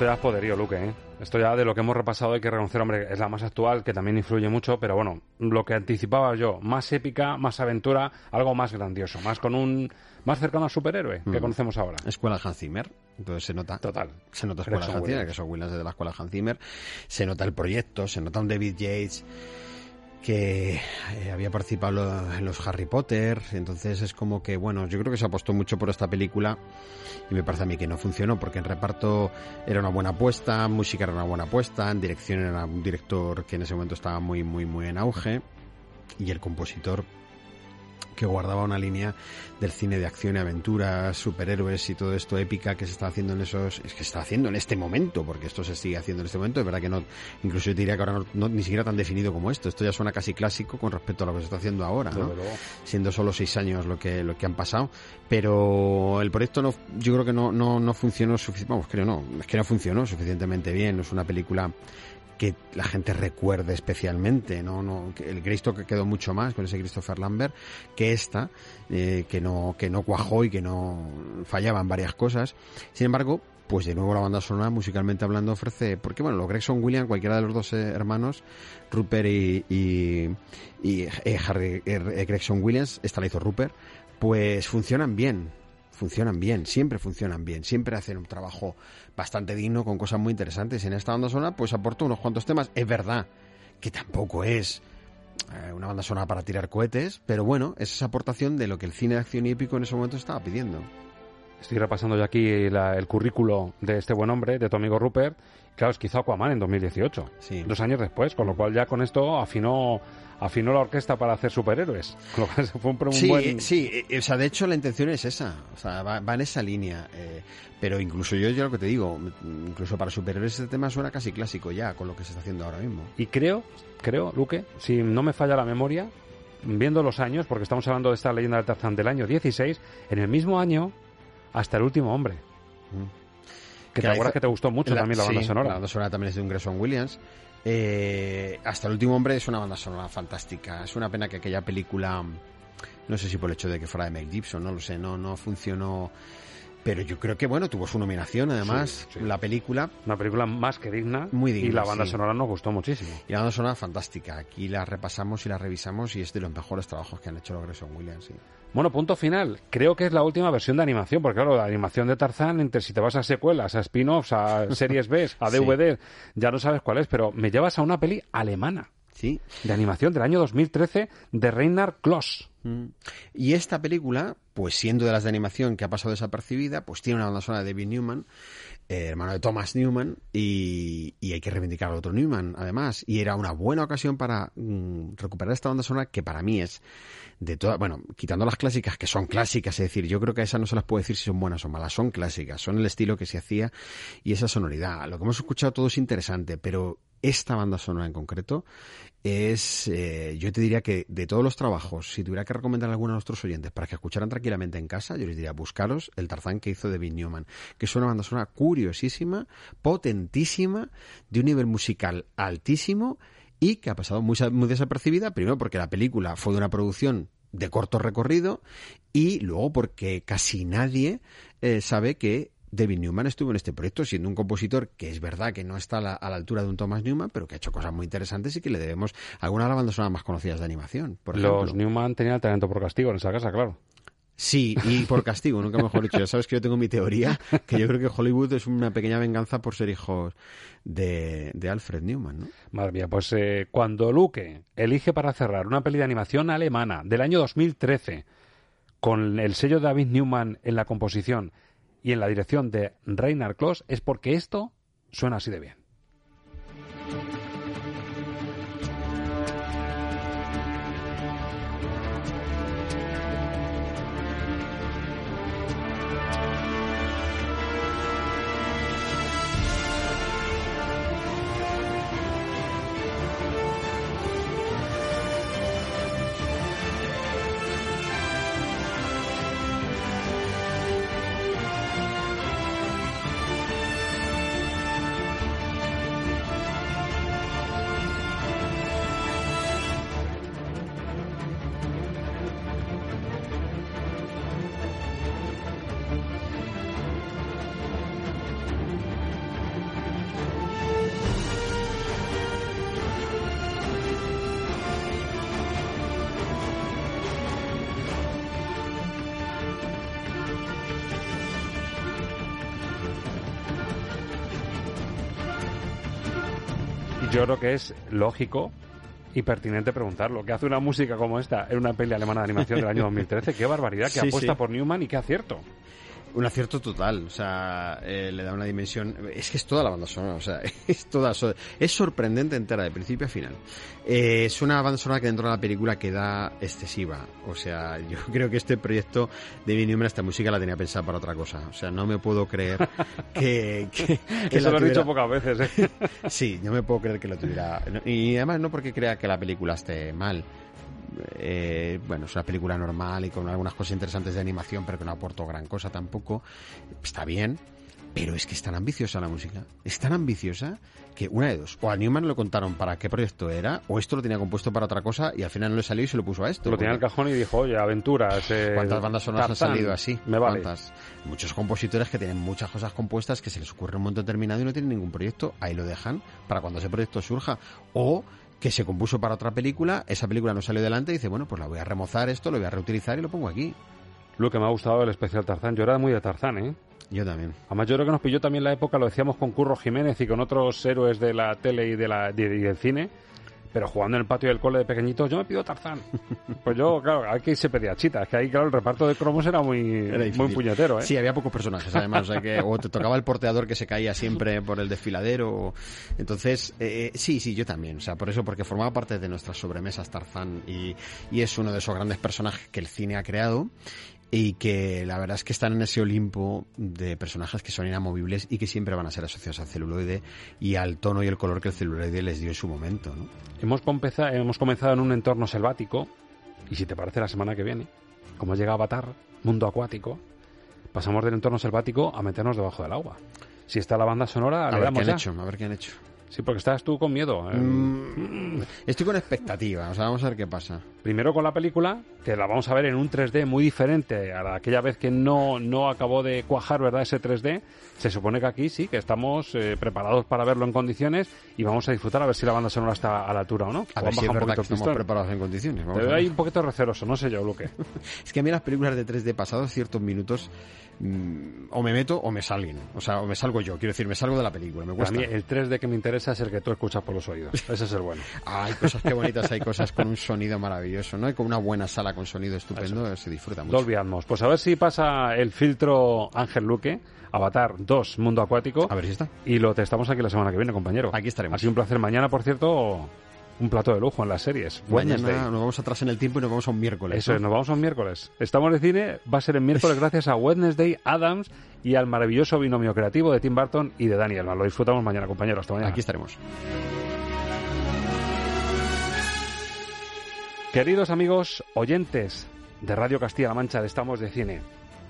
Esto ya es poderío, Luque. ¿eh? Esto ya de lo que hemos repasado hay que reconocer, hombre, es la más actual, que también influye mucho, pero bueno, lo que anticipaba yo, más épica, más aventura, algo más grandioso, más con un más cercano al superhéroe que Mm. conocemos ahora. Escuela Hans Zimmer, entonces se nota. Total. Se nota Escuela Hans Zimmer, que son Williams de la Escuela Hans Zimmer. Se nota el proyecto, se nota un David Yates que eh, había participado en los Harry Potter, entonces es como que, bueno, yo creo que se apostó mucho por esta película y me parece a mí que no funcionó, porque en reparto era una buena apuesta, música era una buena apuesta, en dirección era un director que en ese momento estaba muy, muy, muy en auge y el compositor que guardaba una línea del cine de acción y aventuras, superhéroes y todo esto épica que se está haciendo en esos, es que se está haciendo en este momento, porque esto se sigue haciendo en este momento, es verdad que no, incluso yo te diría que ahora no, no- ni siquiera tan definido como esto, esto ya suena casi clásico con respecto a lo que se está haciendo ahora, ¿no? Siendo solo seis años lo que lo que han pasado, pero el proyecto no, yo creo que no no, no funcionó suficientemente, vamos, creo no, es que no funcionó suficientemente bien, no es una película que la gente recuerde especialmente, no, no, que el Greystock quedó mucho más con ese Christopher Lambert que esta, eh, que no, que no cuajó y que no fallaban varias cosas. Sin embargo, pues de nuevo la banda sonora, musicalmente hablando, ofrece, porque bueno, los Gregson Williams, cualquiera de los dos eh, hermanos, Rupert y, y, y, eh, Harry Gregson Williams, esta la hizo Rupert, pues funcionan bien, funcionan bien, siempre funcionan bien, siempre hacen un trabajo bastante digno con cosas muy interesantes. En esta banda sonora, pues aportó unos cuantos temas. Es verdad que tampoco es eh, una banda sonora para tirar cohetes, pero bueno, es esa aportación de lo que el cine de acción y épico en ese momento estaba pidiendo. Estoy repasando yo aquí la- el currículo de este buen hombre, de tu amigo Rupert. Claro, es que hizo Aquaman en 2018, dos años después, con lo cual ya con esto afinó, afinó la orquesta para hacer superhéroes. Lo fue un, un Sí, buen... sí, eh, o sea, de hecho la intención es esa, o sea, va, va en esa línea. eh, pero incluso yo, yo lo que te digo, mm, incluso para superhéroes este tema suena casi clásico ya con lo que se está haciendo ahora mismo. Y creo, creo, Luque, si no me falla la memoria, viendo los años, porque estamos hablando de esta leyenda del Tarzán del año 16, en el mismo año, hasta el último hombre. Que te acuerdas que te gustó mucho también la banda sí, sonora. La banda sonora también es de un Grayson Williams. Eh, hasta el último hombre es una banda sonora fantástica. Es una pena que aquella película, no sé si por el hecho de que fuera de Mel Gibson, no lo sé, no, no funcionó. Pero yo creo que bueno, tuvo su nominación además, Sí, sí. la película. Una película más que digna. Muy digna. Y la banda sí. sonora nos gustó muchísimo. Y la banda sonora fantástica. Aquí la repasamos y la revisamos y es de los mejores trabajos que han hecho los Grayson Williams. Bueno, punto final. Creo que es la última versión de animación, porque claro, la animación de Tarzán, entre si te vas a secuelas, a spin-offs, a series B, a Sí. DVD, ya no sabes cuál es, pero me llevas a una peli alemana. Sí. De animación del año 2013 de Reinhard Kloss. Mm. Y esta película, pues siendo de las de animación que ha pasado desapercibida, pues tiene una banda sonora de David Newman, eh, hermano de Thomas Newman, y, hay que reivindicar al otro Newman, además. Y era una buena ocasión para mm, recuperar esta banda sonora que para mí es de todas, bueno, quitando las clásicas, que son clásicas, es decir, yo creo que a esas no se las puedo decir si son buenas o malas, son clásicas, son el estilo que se hacía y esa sonoridad. Lo que hemos escuchado todo es interesante, pero esta banda sonora en concreto es, eh, yo te diría que de todos los trabajos, si tuviera que recomendar alguno a nuestros oyentes para que escucharan tranquilamente en casa, yo les diría buscaros el Tarzán que hizo David Newman, que es una banda sonora curiosísima, potentísima, de un nivel musical altísimo y que ha pasado muy, desapercibida, primero porque la película fue de una producción de corto recorrido y luego porque casi nadie eh, sabe que David Newman estuvo en este proyecto siendo un compositor que es verdad que no está a la, a la altura de un Thomas Newman, pero que ha hecho cosas muy interesantes y que le debemos algunas de las bandas sonoras más conocidas de animación. Por ejemplo. Los Newman tenían talento por castigo en esa casa, claro. Sí, y por castigo, nunca mejor dicho. Ya sabes que yo tengo mi teoría, que yo creo que Hollywood es una pequeña venganza por ser hijos de, de Alfred Newman, ¿no? Madre mía, pues eh, cuando Luque elige para cerrar una peli de animación alemana del año 2013 con el sello de David Newman en la composición y en la dirección de Reinhard Kloss es porque esto suena así de bien. Yo creo que es lógico y pertinente preguntarlo. ¿Qué hace una música como esta en una peli alemana de animación del año 2013? ¡Qué barbaridad! ¡Qué Sí, apuesta sí. por Newman y qué acierto! Un acierto total, o sea, eh, le da una dimensión. Es que es toda la banda sonora, o sea, es toda. Es sorprendente entera, de principio a final. Eh, es una banda sonora que dentro de la película queda excesiva. O sea, yo creo que este proyecto de David Newman, esta música la tenía pensada para otra cosa. O sea, no me puedo creer que. que, que Eso lo he dicho pocas veces, ¿eh? Sí, no me puedo creer que lo tuviera. Y además no porque crea que la película esté mal. Eh, bueno, es una película normal y con algunas cosas interesantes de animación, pero que no aportó gran cosa tampoco. Está bien, pero es que es tan ambiciosa la música. Es tan ambiciosa que una de dos. O a Newman le contaron para qué proyecto era, o esto lo tenía compuesto para otra cosa y al final no le salió y se lo puso a esto. Lo tenía en el cajón y dijo, oye, aventuras. eh, ¿Cuántas bandas sonoras han salido así? Me vale. ¿Cuántas? Muchos compositores que tienen muchas cosas compuestas que se les ocurre un momento determinado y no tienen ningún proyecto, ahí lo dejan para cuando ese proyecto surja. O que se compuso para otra película, esa película no salió adelante y dice, bueno, pues la voy a remozar esto, lo voy a reutilizar y lo pongo aquí. Lo que me ha gustado del especial Tarzán. Yo era muy de Tarzán, ¿eh? Yo también. Además, yo creo que nos pilló también la época, lo decíamos con Curro Jiménez y con otros héroes de la tele y, de la, y del cine, pero jugando en el patio del cole de pequeñitos, yo me pido Tarzán. Pues yo, claro, aquí se pedía chita. Es que ahí, claro, el reparto de cromos era muy, Era muy puñetero, ¿eh? Sí, había pocos personajes, además. O, sea que, o te tocaba el porteador que se caía siempre por el desfiladero. Entonces, eh, sí, sí, yo también. O sea, por eso, porque formaba parte de nuestras sobremesas Tarzán y, y es uno de esos grandes personajes que el cine ha creado y que la verdad es que están en ese Olimpo de personajes que son inamovibles y que siempre van a ser asociados al celuloide y al tono y el color que el celuloide les dio en su momento, ¿no? Hemos, hemos comenzado en un entorno selvático y si te parece la semana que viene, como llega Avatar, mundo acuático, pasamos del entorno selvático a meternos debajo del agua. Si está la banda sonora, A le ver qué damos han ya. hecho, a ver qué han hecho. Sí, porque estás tú con miedo. eh. Mm, estoy con expectativa, o sea, vamos a ver qué pasa. Primero con la película, que la vamos a ver en un 3D muy diferente a la- aquella vez que no, no acabó de cuajar, ¿verdad? Ese 3D. Se supone que aquí sí, que estamos eh, preparados para verlo en condiciones y vamos a disfrutar a ver si la banda sonora está a la altura o no. A O ver si es verdad que estamos preparados en condiciones. vamos a ver. ahí un poquito receloso, no sé yo, Luque. Es que a mí las películas de 3D pasados ciertos minutos mm, o me meto o me salen. O sea, o me salgo yo. Quiero decir, me salgo de la película. Me A cuesta. mí el 3D que me interesa es el que tú escuchas por los oídos. Ese es el bueno. Ah, hay cosas que bonitas, hay cosas con un sonido maravilloso, ¿no? Y con una buena sala con sonido estupendo se disfruta mucho. Dolby Atmos. Pues a ver si pasa el filtro Ángel Luque, Avatar 2, Mundo Acuático. A ver si está. Y lo testamos aquí la semana que viene, compañero. Aquí estaremos. Ha sido un placer. Mañana, por cierto, un plato de lujo en las series. Mañana Wednesday. nos vamos atrás en el tiempo y nos vamos a un miércoles. Eso ¿no? es, nos vamos a un miércoles. Estamos de cine, va a ser el miércoles gracias a Wednesday, Adams y al maravilloso binomio creativo de Tim Burton y de Daniel. Lo disfrutamos mañana, compañero. Hasta mañana. Aquí estaremos. Queridos amigos oyentes de Radio Castilla-La Mancha de Estamos de Cine,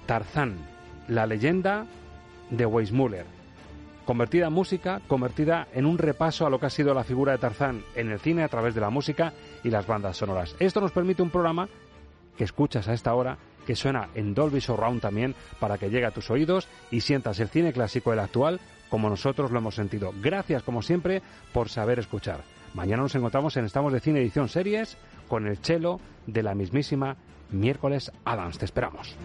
Tarzán, la leyenda de Weissmuller, convertida en música, convertida en un repaso a lo que ha sido la figura de Tarzán en el cine a través de la música y las bandas sonoras. Esto nos permite un programa que escuchas a esta hora, que suena en Dolby Surround también, para que llegue a tus oídos y sientas el cine clásico, el actual, como nosotros lo hemos sentido. Gracias, como siempre, por saber escuchar. Mañana nos encontramos en Estamos de Cine Edición Series con el chelo de la mismísima Miércoles Adams. Te esperamos.